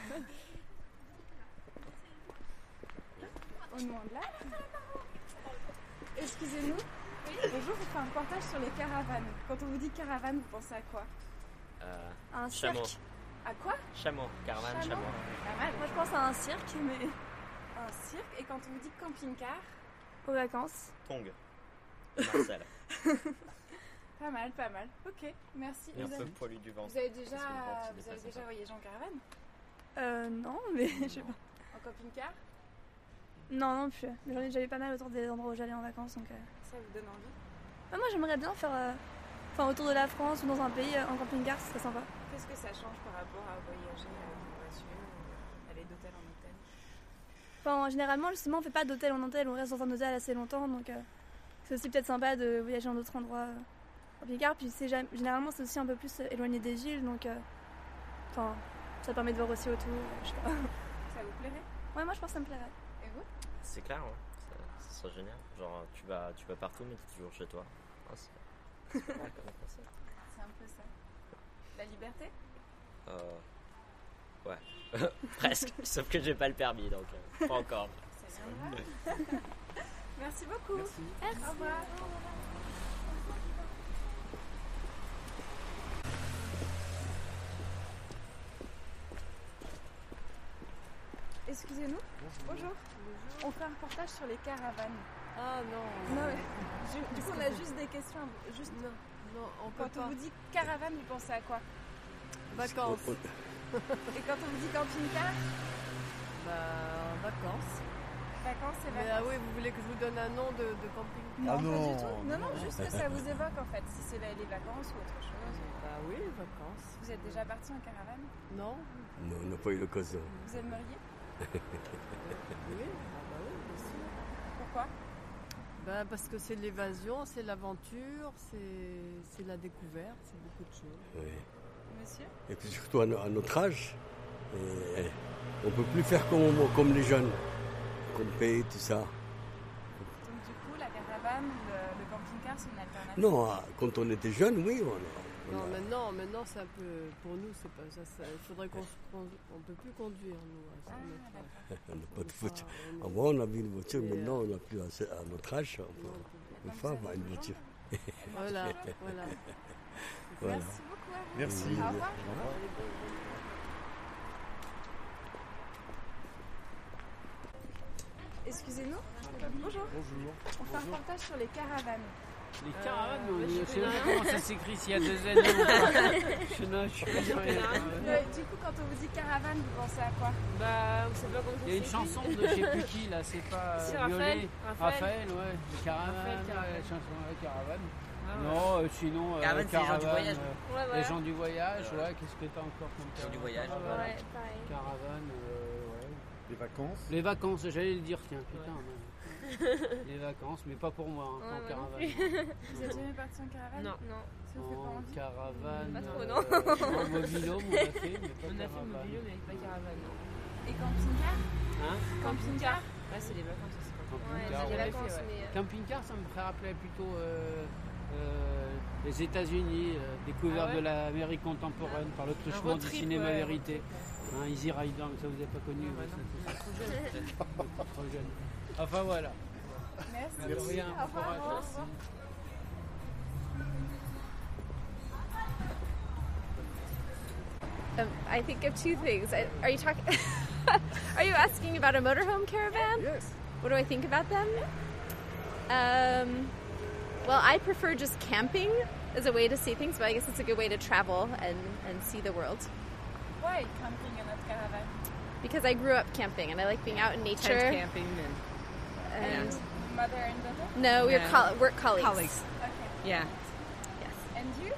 Au nom de là. Excusez-nous. Bonjour, on fait un reportage sur les caravanes. Quand on vous dit caravane, vous pensez à quoi? Euh, Un Chameau. cirque. À quoi? Chameau, caravane, Chameau. chameau. Pas mal. Moi je pense à un cirque, mais Un cirque. Et quand on vous dit camping-car, aux vacances. Tong. Marcel. pas mal, pas mal. Ok, merci. Et un Vous peu avez, poilu du ventre. vous avez déjà, vous avez déjà voyagé en caravane Euh, non, mais je sais pas. En camping-car Non, non plus. Mais j'en ai déjà eu pas mal autour des endroits où j'allais en vacances, donc. euh. Ça vous donne envie Ouais, moi j'aimerais bien faire. euh, Enfin, autour de la France ou dans un pays, euh, en camping-car, ce serait sympa. Qu'est-ce que ça change par rapport à voyager avec une voiture ou aller d'hôtel en hôtel Enfin, généralement, justement, on fait pas d'hôtel en hôtel, on reste dans un hôtel assez longtemps, donc euh, c'est aussi peut-être sympa de voyager dans d'autres endroits euh, en camping-car. Puis c'est jamais- généralement, c'est aussi un peu plus euh, éloigné des villes, donc euh, enfin, ça permet de voir aussi autour. euh, je sais pas. Ça vous plairait? Ouais, moi je pense que ça me plairait. Et vous? C'est clair, ouais. Ça, ça serait génial. Genre, tu vas, tu vas partout, mais t'es toujours chez toi. Ah, c'est un peu ça. La liberté? Euh, ouais. Presque. Sauf que j'ai pas le permis, donc euh, pas encore. Merci beaucoup. Merci. Au revoir. Excusez-nous. Bonjour. On fait un reportage sur les caravanes. Ah non. Non, mais du coup, on a juste des questions. Juste, Non, non, on peut quand pas. on vous dit caravane, vous pensez à quoi? Vacances. Et quand on vous dit camping-car? Bah, vacances. Vacances et Mais vacances. ah oui, vous voulez que je vous donne un nom de, de camping Non, Ah pas non. du tout. Non, non, juste que ça vous évoque en fait, si c'est les les vacances ou autre chose. Bah oui, vacances. Vous êtes déjà parti en caravane? Non Non, on n'a pas eu l'occasion. Vous aimeriez? Oui, ah bah oui, bien sûr. Pourquoi? Bah, parce que c'est l'évasion, c'est l'aventure, c'est c'est la découverte, c'est beaucoup de choses. Oui. Monsieur? Et puis surtout à, no- à notre âge, et, eh, on peut plus faire comme, comme les jeunes, comme paye, tout ça. Donc du coup, la caravane, le, le camping-car, c'est une alternative? Non, ah, quand on était jeune, oui, on Non, maintenant, maintenant c'est un peu. Pour nous, c'est pas ça. ça- il faudrait qu'on On peut plus conduire, nous. à Ah, notre âge. on n'a pas de voiture. pas, Avant, on avait une voiture, Et, maintenant, euh, on n'a plus assez- à notre âge. on peut- non, on peut- Une femme a une voiture. Voilà, voilà. Voilà. Merci beaucoup à vous. Merci. Au revoir. Excusez-nous. Bonjour. Bonjour. On fait un reportage sur les caravanes. Les caravanes, Euh, je sais pas comment ça s'écrit s'il y a deux années ou pas. Je ne je suis pas sûr. Euh, du coup, quand on vous dit caravane, vous pensez à quoi? Bah, on sait pas comment Il y a une chanson de je sais plus qui là, c'est pas C'est euh, Raphaël. Violet. Raphaël. ouais. Les caravanes, Raphaël, ouais, Caravane. la chanson ouais, caravane. Ah ouais. Non, euh, sinon, euh, Caravane, c'est les gens du voyage. euh, Ouais, voilà. Les gens du voyage, ouais. Qu'est-ce que t'as encore comme gens du voyage. Caravane, Ouais, pareil. Caravane, euh, ouais. Les vacances Les vacances, j'allais le dire, tiens, putain. ouais. Les vacances, mais pas pour moi, hein, en caravane. Vous êtes jamais parti en caravane Non. Non. Ça vous fait pas En envie caravane. Pas trop, euh, non. non, mobilhome, on a fait, mais pas On a fait mobilio, mais pas caravane, non. Et camping-car Hein Camping-car Ouais, c'est les vacances aussi. Camping-car, c'est ouais. les vacances, mais. euh, Camping-car, ça me ferait rappeler plutôt euh, euh, les États-Unis, euh, découverte Ah ouais de l'Amérique contemporaine par le truchement du cinéma ouais, vérité. Hein, Easy Rider, mais ça vous n'avez pas connu. Bah ouais, non, ça, trop c'est- jeune. c'est trop jeune. Enfin voilà. Merci. De rien, Au revoir. Au revoir. merci. Um, I think of two things. I, are you talking? are you asking about a motorhome caravan? Yes. What do I think about them? Um, well, I prefer just camping as a way to see things, but I guess it's a good way to travel and, and see the world. Why camping and not caravan Because I grew up camping and I like being out in nature. Tent camping and And Mother and daughter? no, we're Yeah. coll- work colleagues. colleagues. Okay. Yeah. Yes. And you?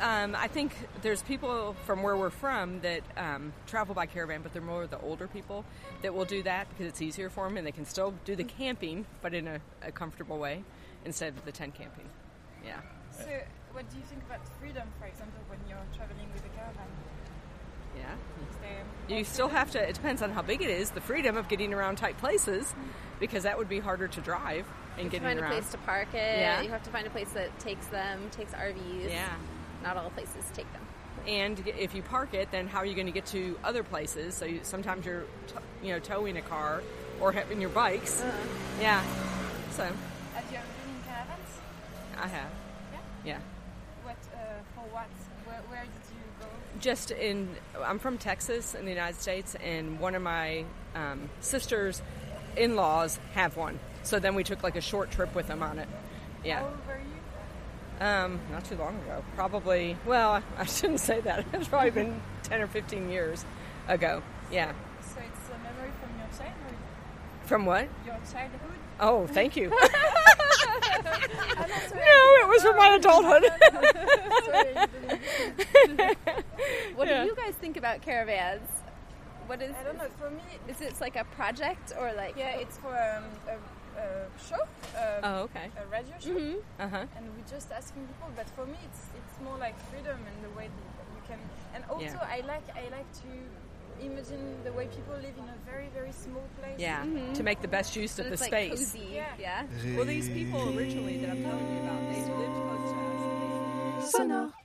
Um, I think there's people from where we're from that um, travel by caravan, but they're more the older people that will do that because it's easier for them and they can still do the camping, but in a, a comfortable way instead of the tent camping. Yeah. So, what do you think about freedom, for example, when you're traveling with a caravan? Yeah. You still have to, it depends on how big it is, the freedom of getting around tight places because that would be harder to drive and You have to getting find around. a place to park it. Yeah. You have to find a place that takes them, takes RVs. Yeah. Not all places take them. And if you park it, then how are you going to get to other places? So you, sometimes you're, you know, towing a car or having your bikes. Uh-huh. Yeah. So Have you ever been in caravans? I have. Yeah. What, uh, for what? Where, where did you go? Just in, I'm from Texas in the United States, and one of my um, sisters' in-laws have one. So then we took like a short trip with them on it. Yeah. How old were you? Um, not too long ago. Probably, well, I shouldn't say that. It's probably been 10 or 15 years ago. Yeah. So it's a memory from your childhood? From what? Your childhood? Oh, thank you. I'm not sorry. No, it was from my adulthood. What Yeah. do you guys think about caravans? What is? I don't know. For me, is it like a project or like? yeah, it's for um, a, a show. Um, Oh, okay. A radio show. Mm -hmm. Uh-huh. And we're just asking people, but for me, it's it's more like freedom and the way that you can. And also, Yeah. I like I like to imagine the way people live in a very very small place. Yeah, to make the best use of the like space. cozy. Yeah. Well, these people originally that I'm telling you about, they lived close to us. Sonore.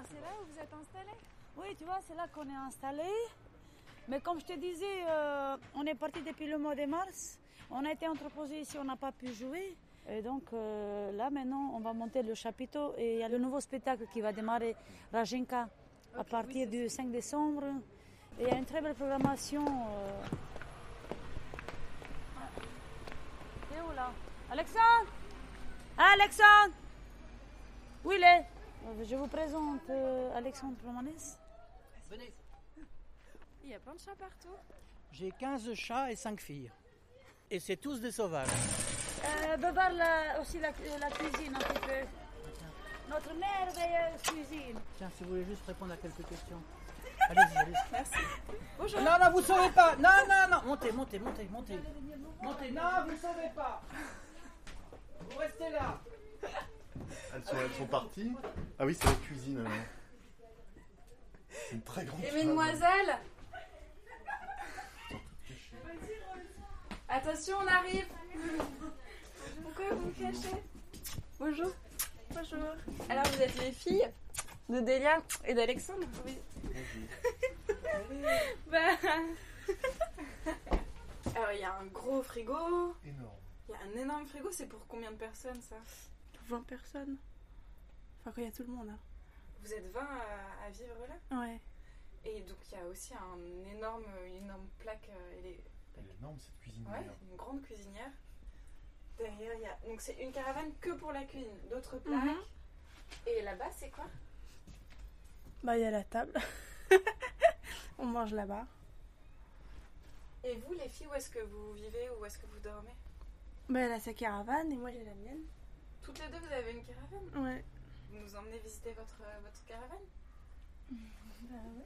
Où vous êtes installés Oui, tu vois, c'est là qu'on est installé. Mais comme je te disais, euh, on est parti depuis le mois de mars. On a été entreposé ici, on n'a pas pu jouer. Et donc euh, là, maintenant, on va monter le chapiteau et il y a le nouveau spectacle qui va démarrer, Rajinka, à partir du 5 décembre. Et il y a une très belle programmation. euh. Où là? Alexandre Alexandre Où il est? Je vous présente euh, Alexandre Romanès. Venez. Il y a plein de chats partout. J'ai 15 chats et 5 filles. Et c'est tous des sauvages. Euh, de voir la- aussi la, la cuisine un petit peu. Notre merveilleuse cuisine. Tiens, si vous voulez juste répondre à quelques questions. Allez-y, allez-y. Merci. Bonjour. Non, non, vous sauvez pas. Non, non, non. Montez, montez, montez, montez. Montez. Non, vous sauvez pas. Vous restez là. Elles sont, elles sont parties. Ah oui, c'est la cuisine alors. C'est une très grande Et mesdemoiselles Attention, on arrive Pourquoi vous vous cachez Bonjour. Bonjour. Alors, vous êtes les filles de Delia et d'Alexandre Oui. bah... Alors, il y a un gros frigo. Énorme. Il y a un énorme frigo. C'est pour combien de personnes, ça? 20 personnes. Enfin, quand il y a tout le monde. hein. Vous êtes 20 à, à vivre là? Ouais. Et donc, il y a aussi un énorme, une énorme plaque. euh, elle est- Elle est énorme cette cuisine. Ouais, une grande cuisinière. Derrière, il y a. Donc, c'est une caravane que pour la cuisine. D'autres plaques. Mhm. Et là-bas, c'est quoi? Bah, il y a la table. On mange là-bas. Et vous, les filles, où est-ce que vous vivez Où est-ce que vous dormez? Bah, elle a sa caravane et moi j'ai la mienne. Toutes les deux, vous avez une caravane Ouais. Vous nous emmenez visiter votre, euh, votre caravane Bah, ouais.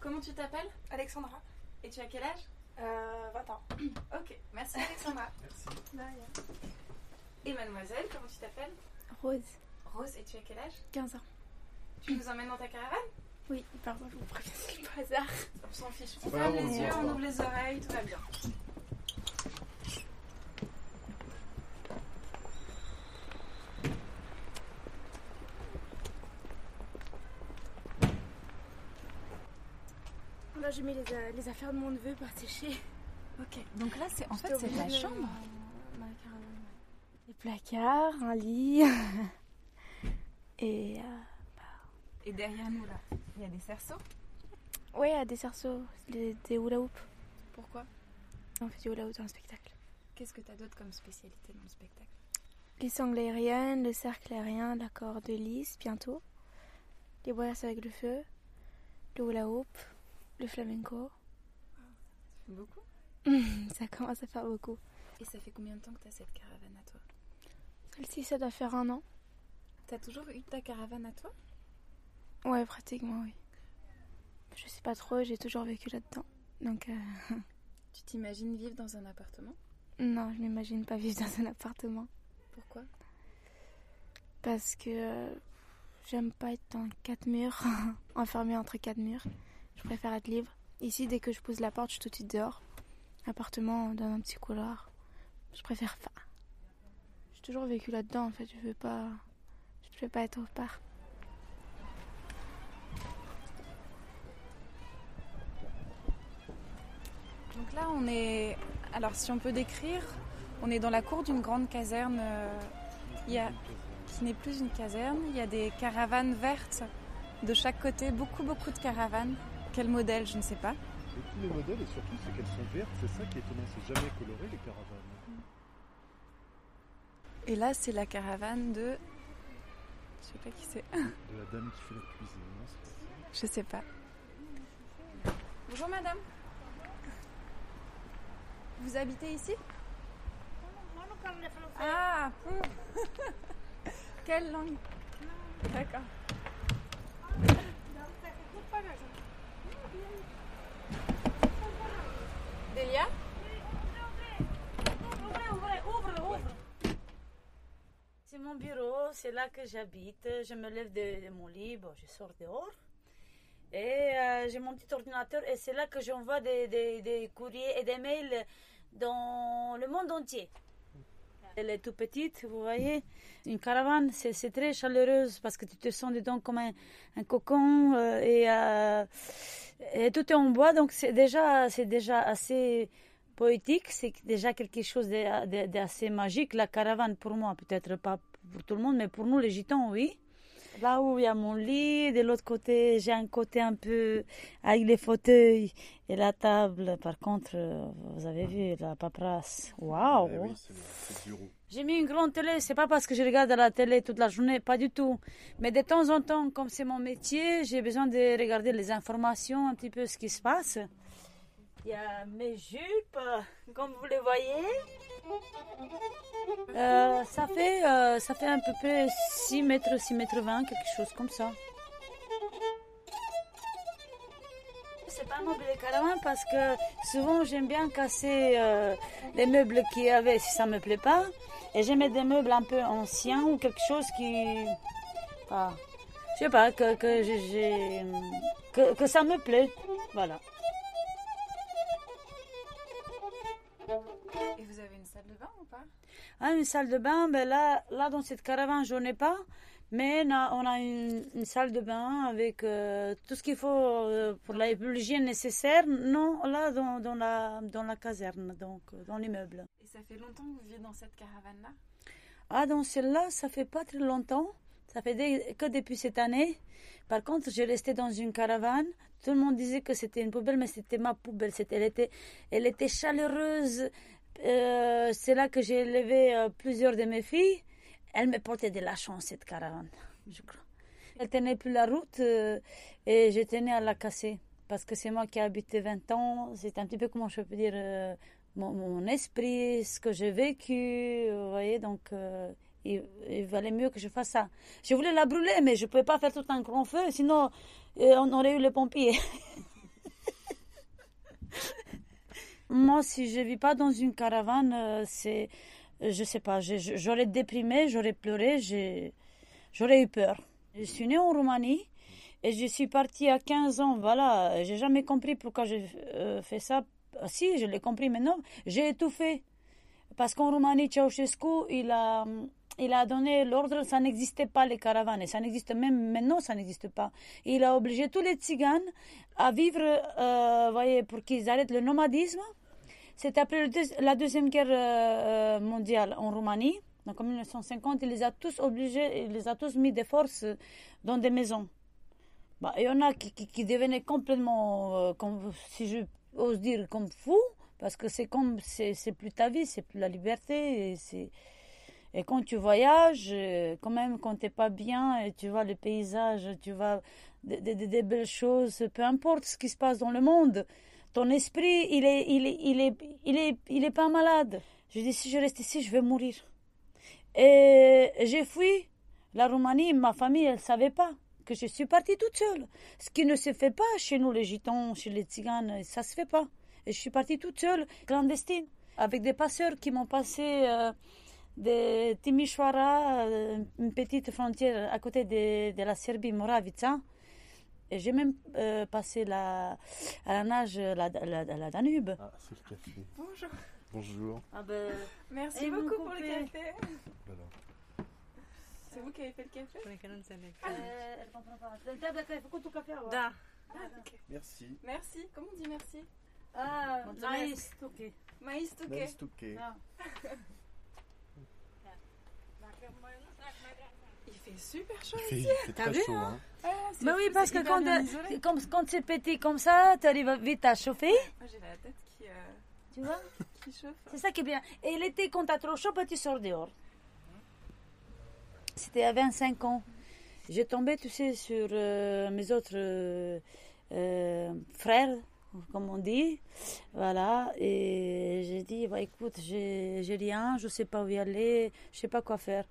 Comment tu t'appelles Alexandra? Et tu as quel âge? Euh, 20 ans. Ok, merci Alexandra. Merci. Rien. Et mademoiselle, comment tu t'appelles? Rose. Rose, et tu as quel âge? 15 ans. Tu nous emmènes dans ta caravane? Oui, pardon, je vous préviens, c'est le hasard. On s'en fiche. C'est On pas ferme grave, les yeux, on ouvre les oreilles, tout va bien. Mis les, euh, les affaires de mon neveu par sécher. Ok, donc là, c'est en fait, c'est ta de- chambre la caravane, ouais. Des placards, un lit. et. euh, Et derrière nous, là, il y a des cerceaux. ouais, il y a des cerceaux, des, des hula hoop. Pourquoi? On fait du hula hoop dans le spectacle. Qu'est-ce que tu as d'autre comme spécialité dans le spectacle? Les sangles aériennes, le cercle aérien, la corde lisse bientôt. Les brasses avec le feu, le hula hoop, le flamenco. Beaucoup? Ça commence à faire beaucoup. Et ça fait combien de temps que tu as cette caravane à toi? Celle-ci, ça doit faire un an. T'as toujours eu ta caravane à toi? Ouais, pratiquement, oui. Je sais pas trop, j'ai toujours vécu là-dedans. Donc, euh, Tu t'imagines vivre dans un appartement? Non, je m'imagine pas vivre dans un appartement. Pourquoi? Parce que j'aime pas être dans quatre murs, enfermée entre quatre murs. Je préfère être libre. Ici, dès que je pose la porte, je suis tout de suite dehors. Appartement dans un petit couloir. Je préfère pas. J'ai toujours vécu là-dedans, en fait. Je veux pas. Je veux pas être autre part. Donc là, on est. Alors, si on peut décrire, on est dans la cour d'une grande caserne. euh, Il y a... qui n'est plus une caserne. Il y a des caravanes vertes de chaque côté, beaucoup, beaucoup de caravanes. Quel modèle, je ne sais pas. Et tous les modèles, et surtout, c'est qu'elles sont vertes. C'est ça qui est étonnant. C'est jamais coloré, les caravanes. Et là, c'est la caravane de. Je sais pas qui c'est. De la dame qui fait la cuisine. non. Je sais pas. Bonjour madame. Vous habitez ici? Ah hmm. Quelle langue? D'accord. C'est mon bureau, c'est là que j'habite. Je me lève de, mon lit, bon, je sors dehors. Et euh, j'ai mon petit ordinateur et c'est là que j'envoie des, courriers et des mails dans le monde entier. Elle est toute petite, vous voyez. Une caravane, c'est très chaleureuse parce que tu te sens dedans comme un, un cocon euh, et, euh, et tout est en bois, donc c'est déjà, c'est déjà assez poétique, c'est déjà quelque chose d'assez magique. La caravane, pour moi, peut-être pas pour tout le monde, mais pour nous, les gitans, oui. Là où il y a mon lit, de l'autre côté, j'ai un côté un peu avec les fauteuils et la table. Par contre, euh, vous avez vu la paperasse. Waouh! Eh oui. J'ai mis une grande télé, c'est pas parce que je regarde la télé toute la journée, pas du tout. Mais de temps en temps, comme c'est mon métier, j'ai besoin de regarder les informations, un petit peu ce qui se passe. Il y a mes jupes, comme vous les voyez. Euh, ça, fait, euh, ça fait à peu près 6 mètres, 6 mètres 20, quelque chose comme ça. C'est pas un meuble de caravane parce que souvent j'aime bien casser euh, les meubles qu'il y avait si ça me plaît pas. Et j'aime des meubles un peu anciens ou quelque chose qui. Enfin, je sais pas, que, que, j'ai- j'ai- que, que ça me plaît. Voilà. Et vous avez une salle de bain ou pas? Ah, une salle de bain, ben là, là dans cette caravane, j'en ai pas. Mais on a, on a une, une salle de bain avec euh, tout ce qu'il faut euh, pour l'hygiène nécessaire. Non, là, dans, dans, la, dans la caserne, donc euh, dans l'immeuble. Et ça fait longtemps que vous vivez dans cette caravane-là? Ah, dans celle-là, ça fait pas très longtemps. Ça fait que depuis cette année. Par contre, j'ai resté dans une caravane. Tout le monde disait que c'était une poubelle, mais c'était ma poubelle. C'était, elle, était, elle était chaleureuse. Euh, c'est là que j'ai élevé euh, plusieurs de mes filles. Elle me portait de la chance, cette caravane, je crois. Elle tenait plus la route euh, et je tenais à la casser. Parce que c'est moi qui ai habité 20 ans. C'est un petit peu, comment je peux dire, euh, mon, esprit, ce que j'ai vécu. Vous voyez, donc euh, il, il valait mieux que je fasse ça. Je voulais la brûler, mais je ne pouvais pas faire tout un grand feu, sinon euh, on aurait eu les pompiers. Moi, si je vis pas dans une caravane, euh, c'est, euh, je sais pas, j'aurais déprimé, j'aurais pleuré, j'aurais eu peur. Je suis née en Roumanie et je suis partie à 15 ans. Voilà, j'ai jamais compris pourquoi j'ai euh, fait ça. Ah, Si, je l'ai compris maintenant. J'ai étouffé parce qu'en Roumanie, Ceausescu, il a, il a donné l'ordre, ça n'existait pas les caravanes, ça n'existe même maintenant, ça n'existe pas. Il a obligé tous les tziganes à vivre, euh, voyez, pour qu'ils arrêtent le nomadisme. C'est après le la deuxième guerre euh, mondiale en Roumanie, donc en 1950, il les a tous obligés, il les a tous mis de force dans des maisons. Bah, il y en a qui, devenaient complètement, euh, si je ose dire, comme fous, parce que c'est comme, c'est plus ta vie, c'est plus la liberté, et quand tu voyages, euh, quand même, quand t'es pas bien, et tu vois les paysages, tu vois des, des- des- des belles choses, peu importe ce qui se passe dans le monde, ton esprit, il est, il est, il est, il est, il est pas malade. Je dis, si je reste ici, je vais mourir. Et j'ai fui la Roumanie, ma famille, elle savait pas que je suis partie toute seule. Ce qui ne se fait pas chez nous, les gitans, chez les tziganes, ça se fait pas. Et je suis partie toute seule, clandestine, avec des passeurs qui m'ont passé euh, de Timișoara, euh, une petite frontière à côté de, de la Serbie, Moravica. Et j'ai même euh, passé la, à la nage la, la, la Danube. Ah, c'est le café. Bonjour. Bonjour. Ah ben, Merci beaucoup pour le café. Voilà. C'est vous qui avez fait le café. Ah. Merci. Merci. Comment on dit merci Ah, maïs, ok. Maïs touquet. Maïs touquet. Ah. Il fait super chaud Il fait- ici. il fait très chaud, hein. Ah, c'est Mais oui, parce que quand, comme, quand c'est petit comme ça, tu arrives vite à chauffer. Moi, j'ai la tête qui, euh, Tu vois qui chauffe. C'est ça qui est bien. Et l'été, quand t'as trop chaud, bah, tu sors dehors. C'était à 25 ans. J'ai tombé, tu sais, sur euh, mes autres euh, euh, frères, comme on dit. Voilà. Et j'ai dit, bah, écoute, j'ai j'ai rien, je sais pas où y aller, je sais pas quoi faire.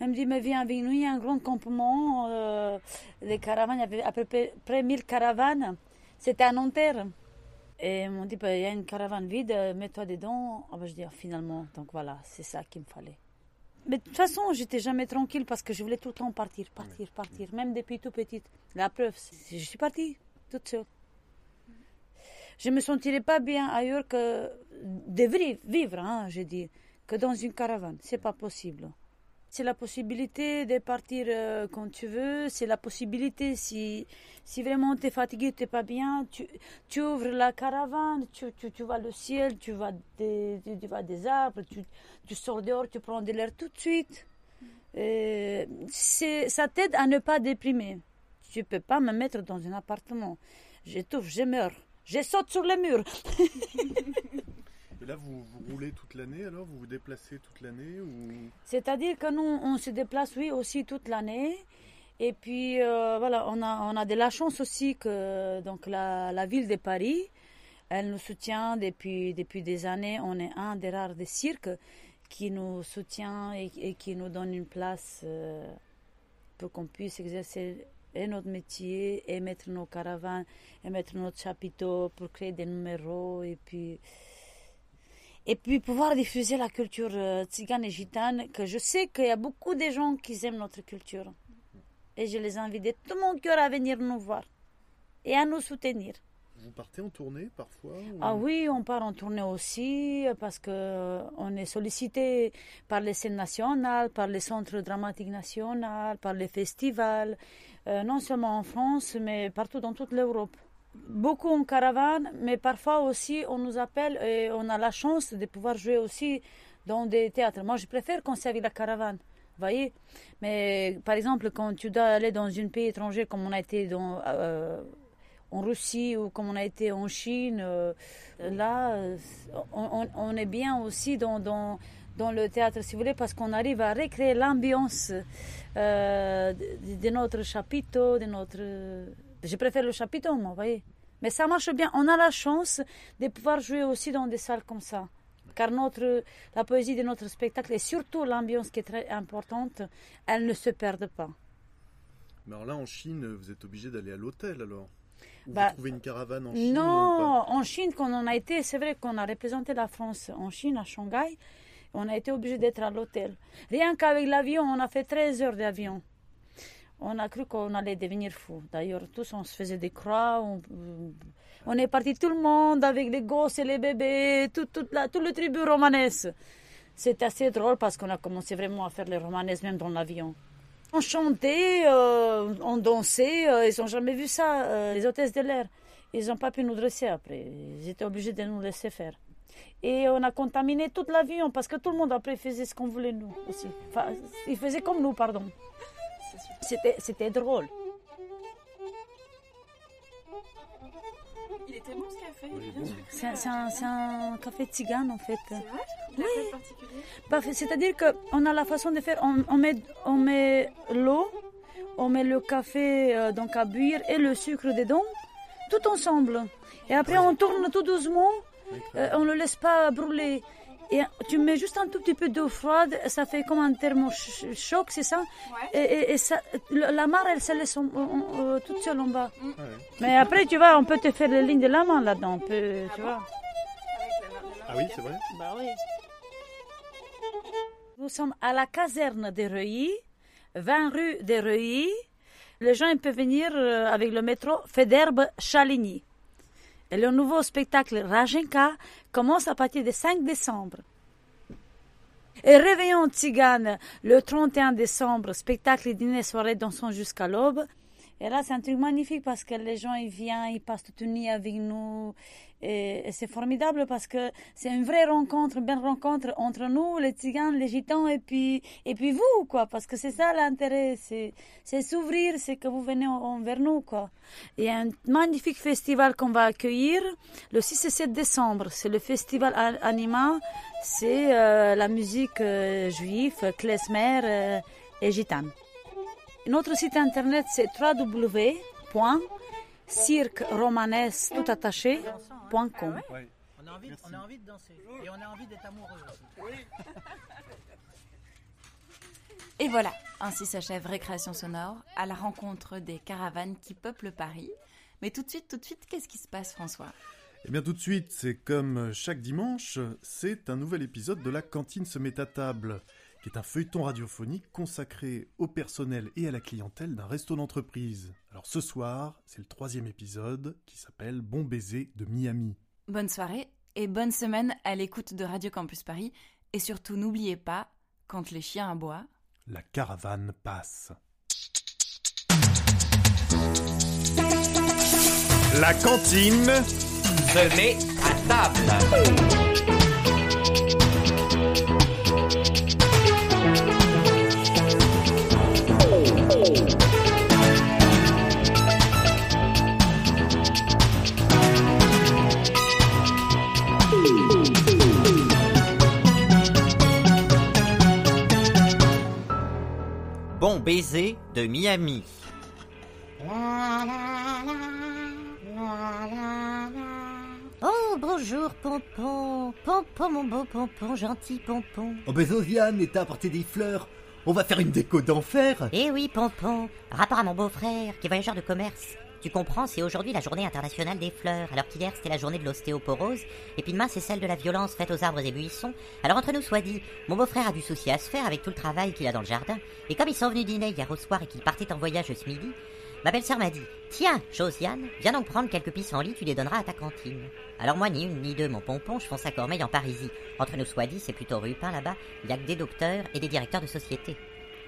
Elle me dit, mais viens avec nous, il y a un grand campement. Euh, les caravanes, il y avait à peu près près 1000 caravanes. C'était à Nanterre. Et ils m'ont dit, bah, il y a une caravane vide, mets-toi dedans. Ah, bah, je dis, ah, finalement, donc voilà, c'est ça qu'il me fallait. Mais de toute façon, j'étais jamais tranquille parce que je voulais tout le temps partir, partir, partir, même depuis tout petite. La preuve, c'est- je suis partie toute seule. Je me sentirais pas bien ailleurs que de vivre, hein, je dis. que dans une caravane. C'est pas possible. C'est la possibilité de partir euh, quand tu veux. C'est la possibilité, si, vraiment tu es fatigué, tu n'es pas bien, tu, ouvres la caravane, tu, vois le ciel, tu vois des, arbres, tu, sors dehors, tu prends de l'air tout de suite. Euh, c'est- ça t'aide à ne pas déprimer. Tu peux pas me mettre dans un appartement. J'étouffe, je meurs. Je saute sur le mur. Et là, vous, roulez toute l'année alors? Vous vous déplacez toute l'année ou... C'est-à-dire que nous, on se déplace, oui, aussi toute l'année. Et puis, euh, voilà, on a, on a de la chance aussi que donc, la, ville de Paris, elle nous soutient depuis, depuis des années. On est un des rares des cirques qui nous soutient et, qui nous donne une place euh, pour qu'on puisse exercer notre métier et mettre nos caravanes et mettre notre chapiteau pour créer des numéros et puis et puis pouvoir diffuser la culture euh, tzigane et gitane, que je sais qu'il y a beaucoup de gens qui aiment notre culture. Et je les invite de tout mon cœur à venir nous voir et à nous soutenir. Vous partez en tournée parfois ou- Ah oui, on part en tournée aussi euh, parce que euh, on est sollicité par les scènes nationales, par les centres dramatiques nationaux, par les festivals, euh, non seulement en France, mais partout dans toute l'Europe. Beaucoup en caravane, mais parfois aussi on nous appelle et on a la chance de pouvoir jouer aussi dans des théâtres. Moi, je préfère qu'on serve la caravane. Voyez Mais par exemple, quand tu dois aller dans un pays étranger comme on a été dans, euh, en Russie ou comme on a été en Chine, euh, là, euh, on, est bien aussi dans, dans, dans le théâtre, si vous voulez, parce qu'on arrive à recréer l'ambiance de, de notre chapiteau, de notre... Je préfère le chapiteau, moi, vous voyez. Mais ça marche bien. On a la chance de pouvoir jouer aussi dans des salles comme ça. Car notre, la poésie de notre spectacle et surtout l'ambiance qui est très importante, elle ne se perdent pas. Mais alors là, en Chine, vous êtes obligé d'aller à l'hôtel alors Ou Bah, vous trouvez une caravane en Chine Non, en Chine, quand on a été, c'est vrai qu'on a représenté la France en Chine, à Shanghai, on a été obligé d'être à l'hôtel. Rien qu'avec l'avion, on a fait 13 heures d'avion. On a cru qu'on allait devenir fou. D'ailleurs, tous, on se faisait des croix. On, on est parti tout le monde avec les gosses et les bébés, tout, toute la, tout le tribu romanesque. C'est assez drôle parce qu'on a commencé vraiment à faire les romanesques même dans l'avion. On chantait, euh, on dansait, euh, ils n'ont jamais vu ça, euh, les hôtesses de l'air. Ils n'ont pas pu nous dresser après. Ils étaient obligés de nous laisser faire. Et on a contaminé tout l'avion parce que tout le monde après faisait ce qu'on voulait nous aussi. Enfin, ils faisaient comme nous, pardon. C'était, c'était drôle. Il était bon ce café, Oui, bien bon. sûr. C'est, un- c'est un, c'est un café tzigane en fait. C'est vrai? Il a fait particulier Bah, C'est-à-dire qu'on a la façon de faire, on, on met, on met l'eau, on met le café euh, donc à buire et le sucre dedans, tout ensemble. Et après on tourne tout doucement, euh, on ne le laisse pas brûler. Et tu mets juste un tout petit peu d'eau froide, ça fait comme un thermochoc, c'est ça Et, et- et ça, le- la mare, elle se laisse en- en- euh, toute seule en bas. Mais après, tu vois, on peut te faire les lignes de la main là-dedans, on peut, tu vois. Ah oui, c'est vrai Bah oui. Nous sommes à la caserne de Reuilly, 20 rue de Reuilly. Les gens ils peuvent venir euh, avec le métro Federbe-Chaligny. Et le nouveau spectacle Rajenka commence à partir du 5 décembre. Et Réveillon Tzigane le 31 décembre, spectacle dîner soirée dansant jusqu'à l'aube. Et là, c'est un truc magnifique parce que les gens, ils viennent, ils passent toute une nuit avec nous. Et, c'est formidable parce que c'est une vraie rencontre, une belle rencontre entre nous, les tziganes, les gitans, et puis, et puis vous, quoi. Parce que c'est ça l'intérêt, c'est, s'ouvrir, c'est que vous venez en- envers nous, quoi. Il y a un magnifique festival qu'on va accueillir le 6 et 7 décembre. C'est le festival Anima. C'est euh, la musique euh, juive, klezmer euh, et gitane. Notre site internet c'est www.cirqueromanesque.com. On a, envie, on a envie de danser. Et on a envie d'être amoureux aussi. Et voilà, ainsi s'achève Récréation sonore à la rencontre des caravanes qui peuplent Paris. Mais tout de suite, tout de suite, qu'est-ce qui se passe, François? Eh bien tout de suite, c'est comme chaque dimanche, c'est un nouvel épisode de La cantine se met à table, qui est un feuilleton radiophonique consacré au personnel et à la clientèle d'un resto d'entreprise. Alors ce soir, c'est le troisième épisode qui s'appelle Bon baiser de Miami. Bonne soirée et bonne semaine à l'écoute de Radio Campus Paris Et surtout, n'oubliez pas, quand les chiens aboient, La caravane passe. La cantine met à table. Baiser de Miami. Oh, bonjour, Pompon. Pompon, mon beau Pompon, gentil Pompon. Oh, Zosiane est à apporter des fleurs. On va faire une déco d'enfer. Eh oui, Pompon. Rapport à mon beau-frère, qui est voyageur de commerce. Tu comprends, c'est aujourd'hui la journée internationale des fleurs, alors qu'hier c'était la journée de l'ostéoporose, et puis demain c'est celle de la violence faite aux arbres et buissons. Alors entre nous soit dit, mon beau-frère a du souci à se faire avec tout le travail qu'il a dans le jardin, et comme ils sont venus dîner hier au soir et qu'ils partaient en voyage ce midi, ma belle-sœur m'a dit Tiens, Josiane, viens donc prendre quelques pissenlits, tu les donneras à ta cantine. Alors moi, ni une ni deux, mon pompon, je fonce à Cormeil en Parisie. Entre nous soit dit, c'est plutôt rue Pin là-bas, il y a que des docteurs et des directeurs de société.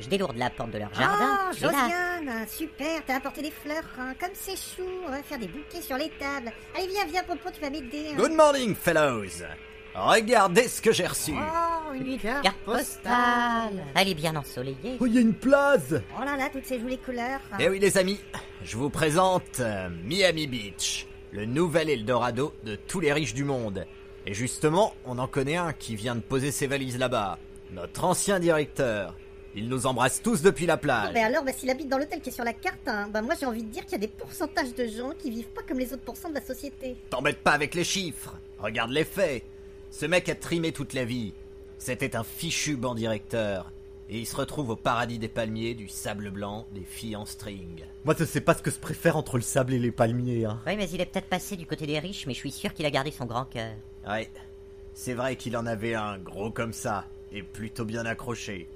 Je délourde la porte de leur jardin. Oh, là. Josiane, super, t'as apporté des fleurs, hein. comme c'est chou, on va faire des bouquets sur les tables. Allez, viens, viens, Pompon, tu vas m'aider. hein. Good morning, fellows. Regardez ce que j'ai reçu. Oh, une carte postale. Elle est bien ensoleillée. Oh, il y a une place. Oh là là, toutes ces jolies couleurs. Eh oui, les amis, je vous présente euh, Miami Beach, le nouvel Eldorado de tous les riches du monde. Et justement, on en connaît un qui vient de poser ses valises là-bas. Notre ancien directeur. Il nous embrasse tous depuis la plage. Oh, ben alors, bah, s'il habite dans l'hôtel qui est sur la carte, hein, bah, moi j'ai envie de dire qu'il y a des pourcentages de gens qui vivent pas comme les autres pourcents de la société. T'embête pas avec les chiffres. Regarde les faits. Ce mec a trimé toute la vie. C'était un fichu banc directeur. Et il se retrouve au paradis des palmiers, du sable blanc, des filles en string. Moi, je sais pas ce que je préfère entre le sable et les palmiers. Hein. Oui, mais il est peut-être passé du côté des riches, mais je suis sûr qu'il a gardé son grand cœur. Ouais, c'est vrai qu'il en avait un gros comme ça, et plutôt bien accroché.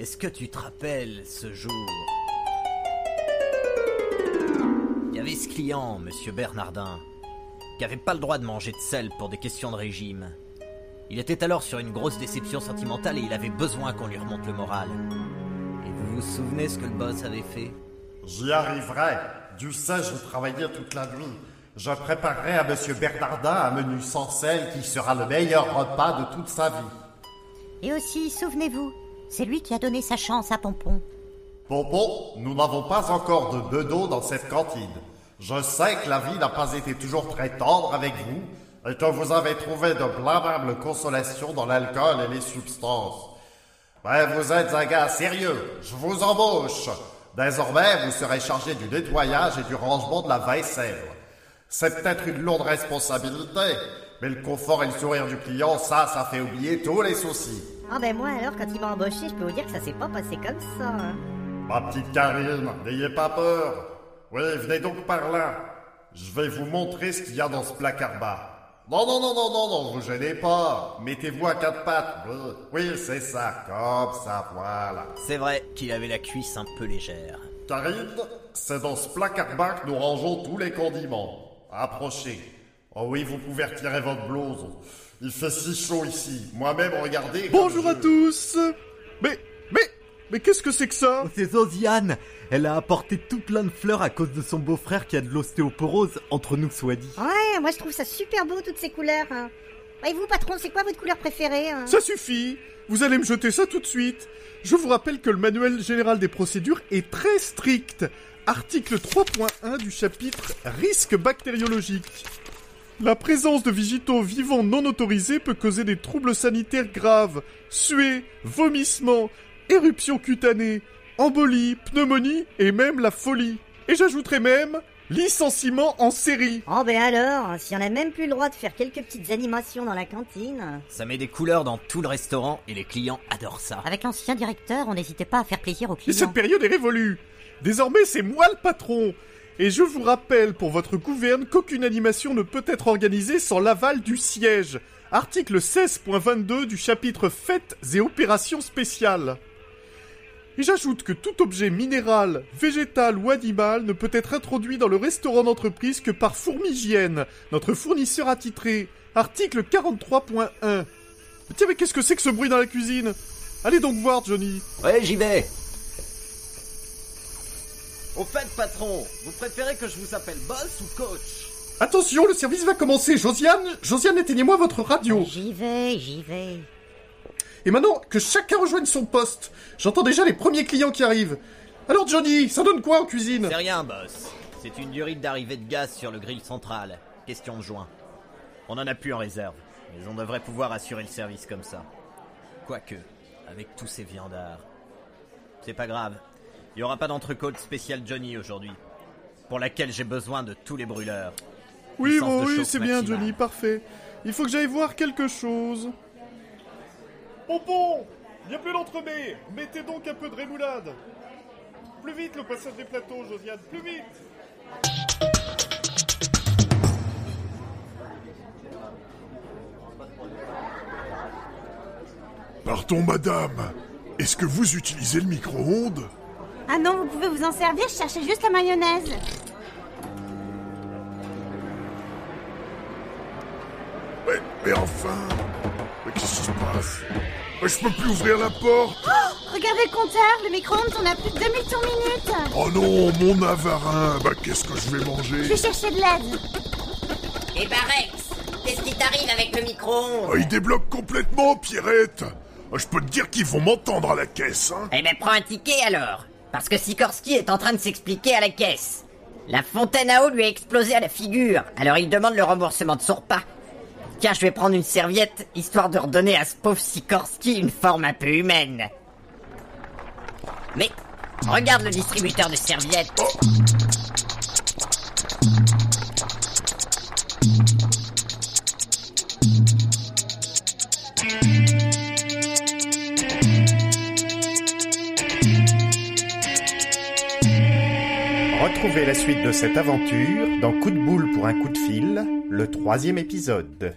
Est-ce que tu te rappelles ce jour? Il y avait ce client, monsieur Bernardin, qui avait pas le droit de manger de sel pour des questions de régime. Il était alors sur une grosse déception sentimentale et il avait besoin qu'on lui remonte le moral. Et vous vous souvenez ce que le boss avait fait? J'y arriverai. Du sais, je travaillais toute la nuit. Je préparerai à Monsieur Bernardin un menu sans sel qui sera le meilleur repas de toute sa vie. Et aussi, souvenez-vous, c'est lui qui a donné sa chance à Pompon. Pompon, nous n'avons pas encore de bedeau dans cette cantine. Je sais que la vie n'a pas été toujours très tendre avec vous et que vous avez trouvé de blâmables consolations dans l'alcool et les substances. Mais vous êtes un gars sérieux. Je vous embauche. Désormais, vous serez chargé du nettoyage et du rangement de la vaisselle. C'est peut-être une lourde responsabilité, mais le confort et le sourire du client, ça, ça fait oublier tous les soucis. Ah ben moi alors, quand il m'a embauché, je peux vous dire que ça s'est pas passé comme ça. hein. Ma petite Karine, n'ayez pas peur. Oui, venez donc par là. Je vais vous montrer ce qu'il y a dans ce placard-bas. Non, non, non, non, non, non, vous gênez pas. Mettez-vous à quatre pattes. Oui, Oui, c'est ça, comme ça, voilà. C'est vrai qu'il avait la cuisse un peu légère. Karine, c'est dans ce placard-bas que nous rangeons tous les condiments. Approchez. Oh oui, vous pouvez retirer votre blouse. Il fait si chaud ici. Moi-même, regardez. Bonjour à tous Mais, mais, mais qu'est-ce que c'est que ça? Oh, c'est Zosiane. Elle a apporté tout plein de fleurs à cause de son beau-frère qui a de l'ostéoporose, entre nous soit dit. Ouais, moi je trouve ça super beau toutes ces couleurs. hein. Et vous, patron, c'est quoi votre couleur préférée hein? Ça suffit Vous allez me jeter ça tout de suite Je vous rappelle que le manuel général des procédures est très strict. Article 3.1 du chapitre Risques bactériologiques. La présence de végétaux vivants non autorisés peut causer des troubles sanitaires graves, suées, vomissements, éruptions cutanées, embolie, pneumonie et même la folie. Et j'ajouterai même licenciement en série. Oh ben alors, si on a même plus le droit de faire quelques petites animations dans la cantine. Ça met des couleurs dans tout le restaurant et les clients adorent ça. Avec l'ancien directeur, on n'hésitait pas à faire plaisir aux Et clients. cette période est révolue. Désormais, c'est moi le patron. Et je vous rappelle pour votre gouverne qu'aucune animation ne peut être organisée sans l'aval du siège. Article 16.22 du chapitre Fêtes et opérations spéciales. Et j'ajoute que tout objet minéral, végétal ou animal ne peut être introduit dans le restaurant d'entreprise que par Fourmigienne, notre fournisseur attitré. Article 43.1. Tiens, mais qu'est-ce que c'est que ce bruit dans la cuisine? Allez donc voir, Johnny. Ouais, j'y vais. Au fait, patron, vous préférez que je vous appelle boss ou coach Attention, le service va commencer. Josiane, Josiane, éteignez-moi votre radio. J'y vais, j'y vais. Et maintenant, que chacun rejoigne son poste. J'entends déjà les premiers clients qui arrivent. Alors, Johnny, ça donne quoi en cuisine? C'est rien, boss. C'est une durite d'arrivée de gaz sur le grill central. Question de joint. On en a plus en réserve, mais on devrait pouvoir assurer le service comme ça. Quoique, avec tous ces viandards. C'est pas grave. Il y aura pas d'entrecôte spéciale Johnny aujourd'hui. Pour laquelle j'ai besoin de tous les brûleurs. Oui, bon, oui, c'est bien. Johnny, parfait. Il faut que j'aille voir quelque chose. Pompon Bien plus l'entremet Mettez donc un peu de rémoulade Plus vite le passage des plateaux, Josiane, plus vite Pardon, madame. Est-ce que vous utilisez le micro-ondes? Ah non, vous pouvez vous en servir, je cherchais juste la mayonnaise. mais, mais enfin Mais qu'est-ce qui se passe? Mais Je peux plus ouvrir la porte. Oh, regardez le compteur, le micro-ondes, on a plus de 2000 tours minutes. Oh non, mon avarin Bah qu'est-ce que je vais Je manger vais chercher de l'aide. Eh ben Rex, qu'est-ce qui t'arrive avec le micro-ondes? Ah, Il débloque complètement, Pierrette. Ah, Je peux te dire qu'ils vont m'entendre à la caisse, hein. Eh ben prends un ticket alors Parce que Sikorsky est en train de s'expliquer à la caisse. La fontaine à eau lui a explosé à la figure, alors il demande le remboursement de son repas. Tiens, je vais prendre une serviette, histoire de redonner à ce pauvre Sikorsky une forme un peu humaine. Mais, regarde le distributeur de serviettes. Retrouvez la suite de cette aventure dans Coup de boule pour un coup de fil, le troisième épisode.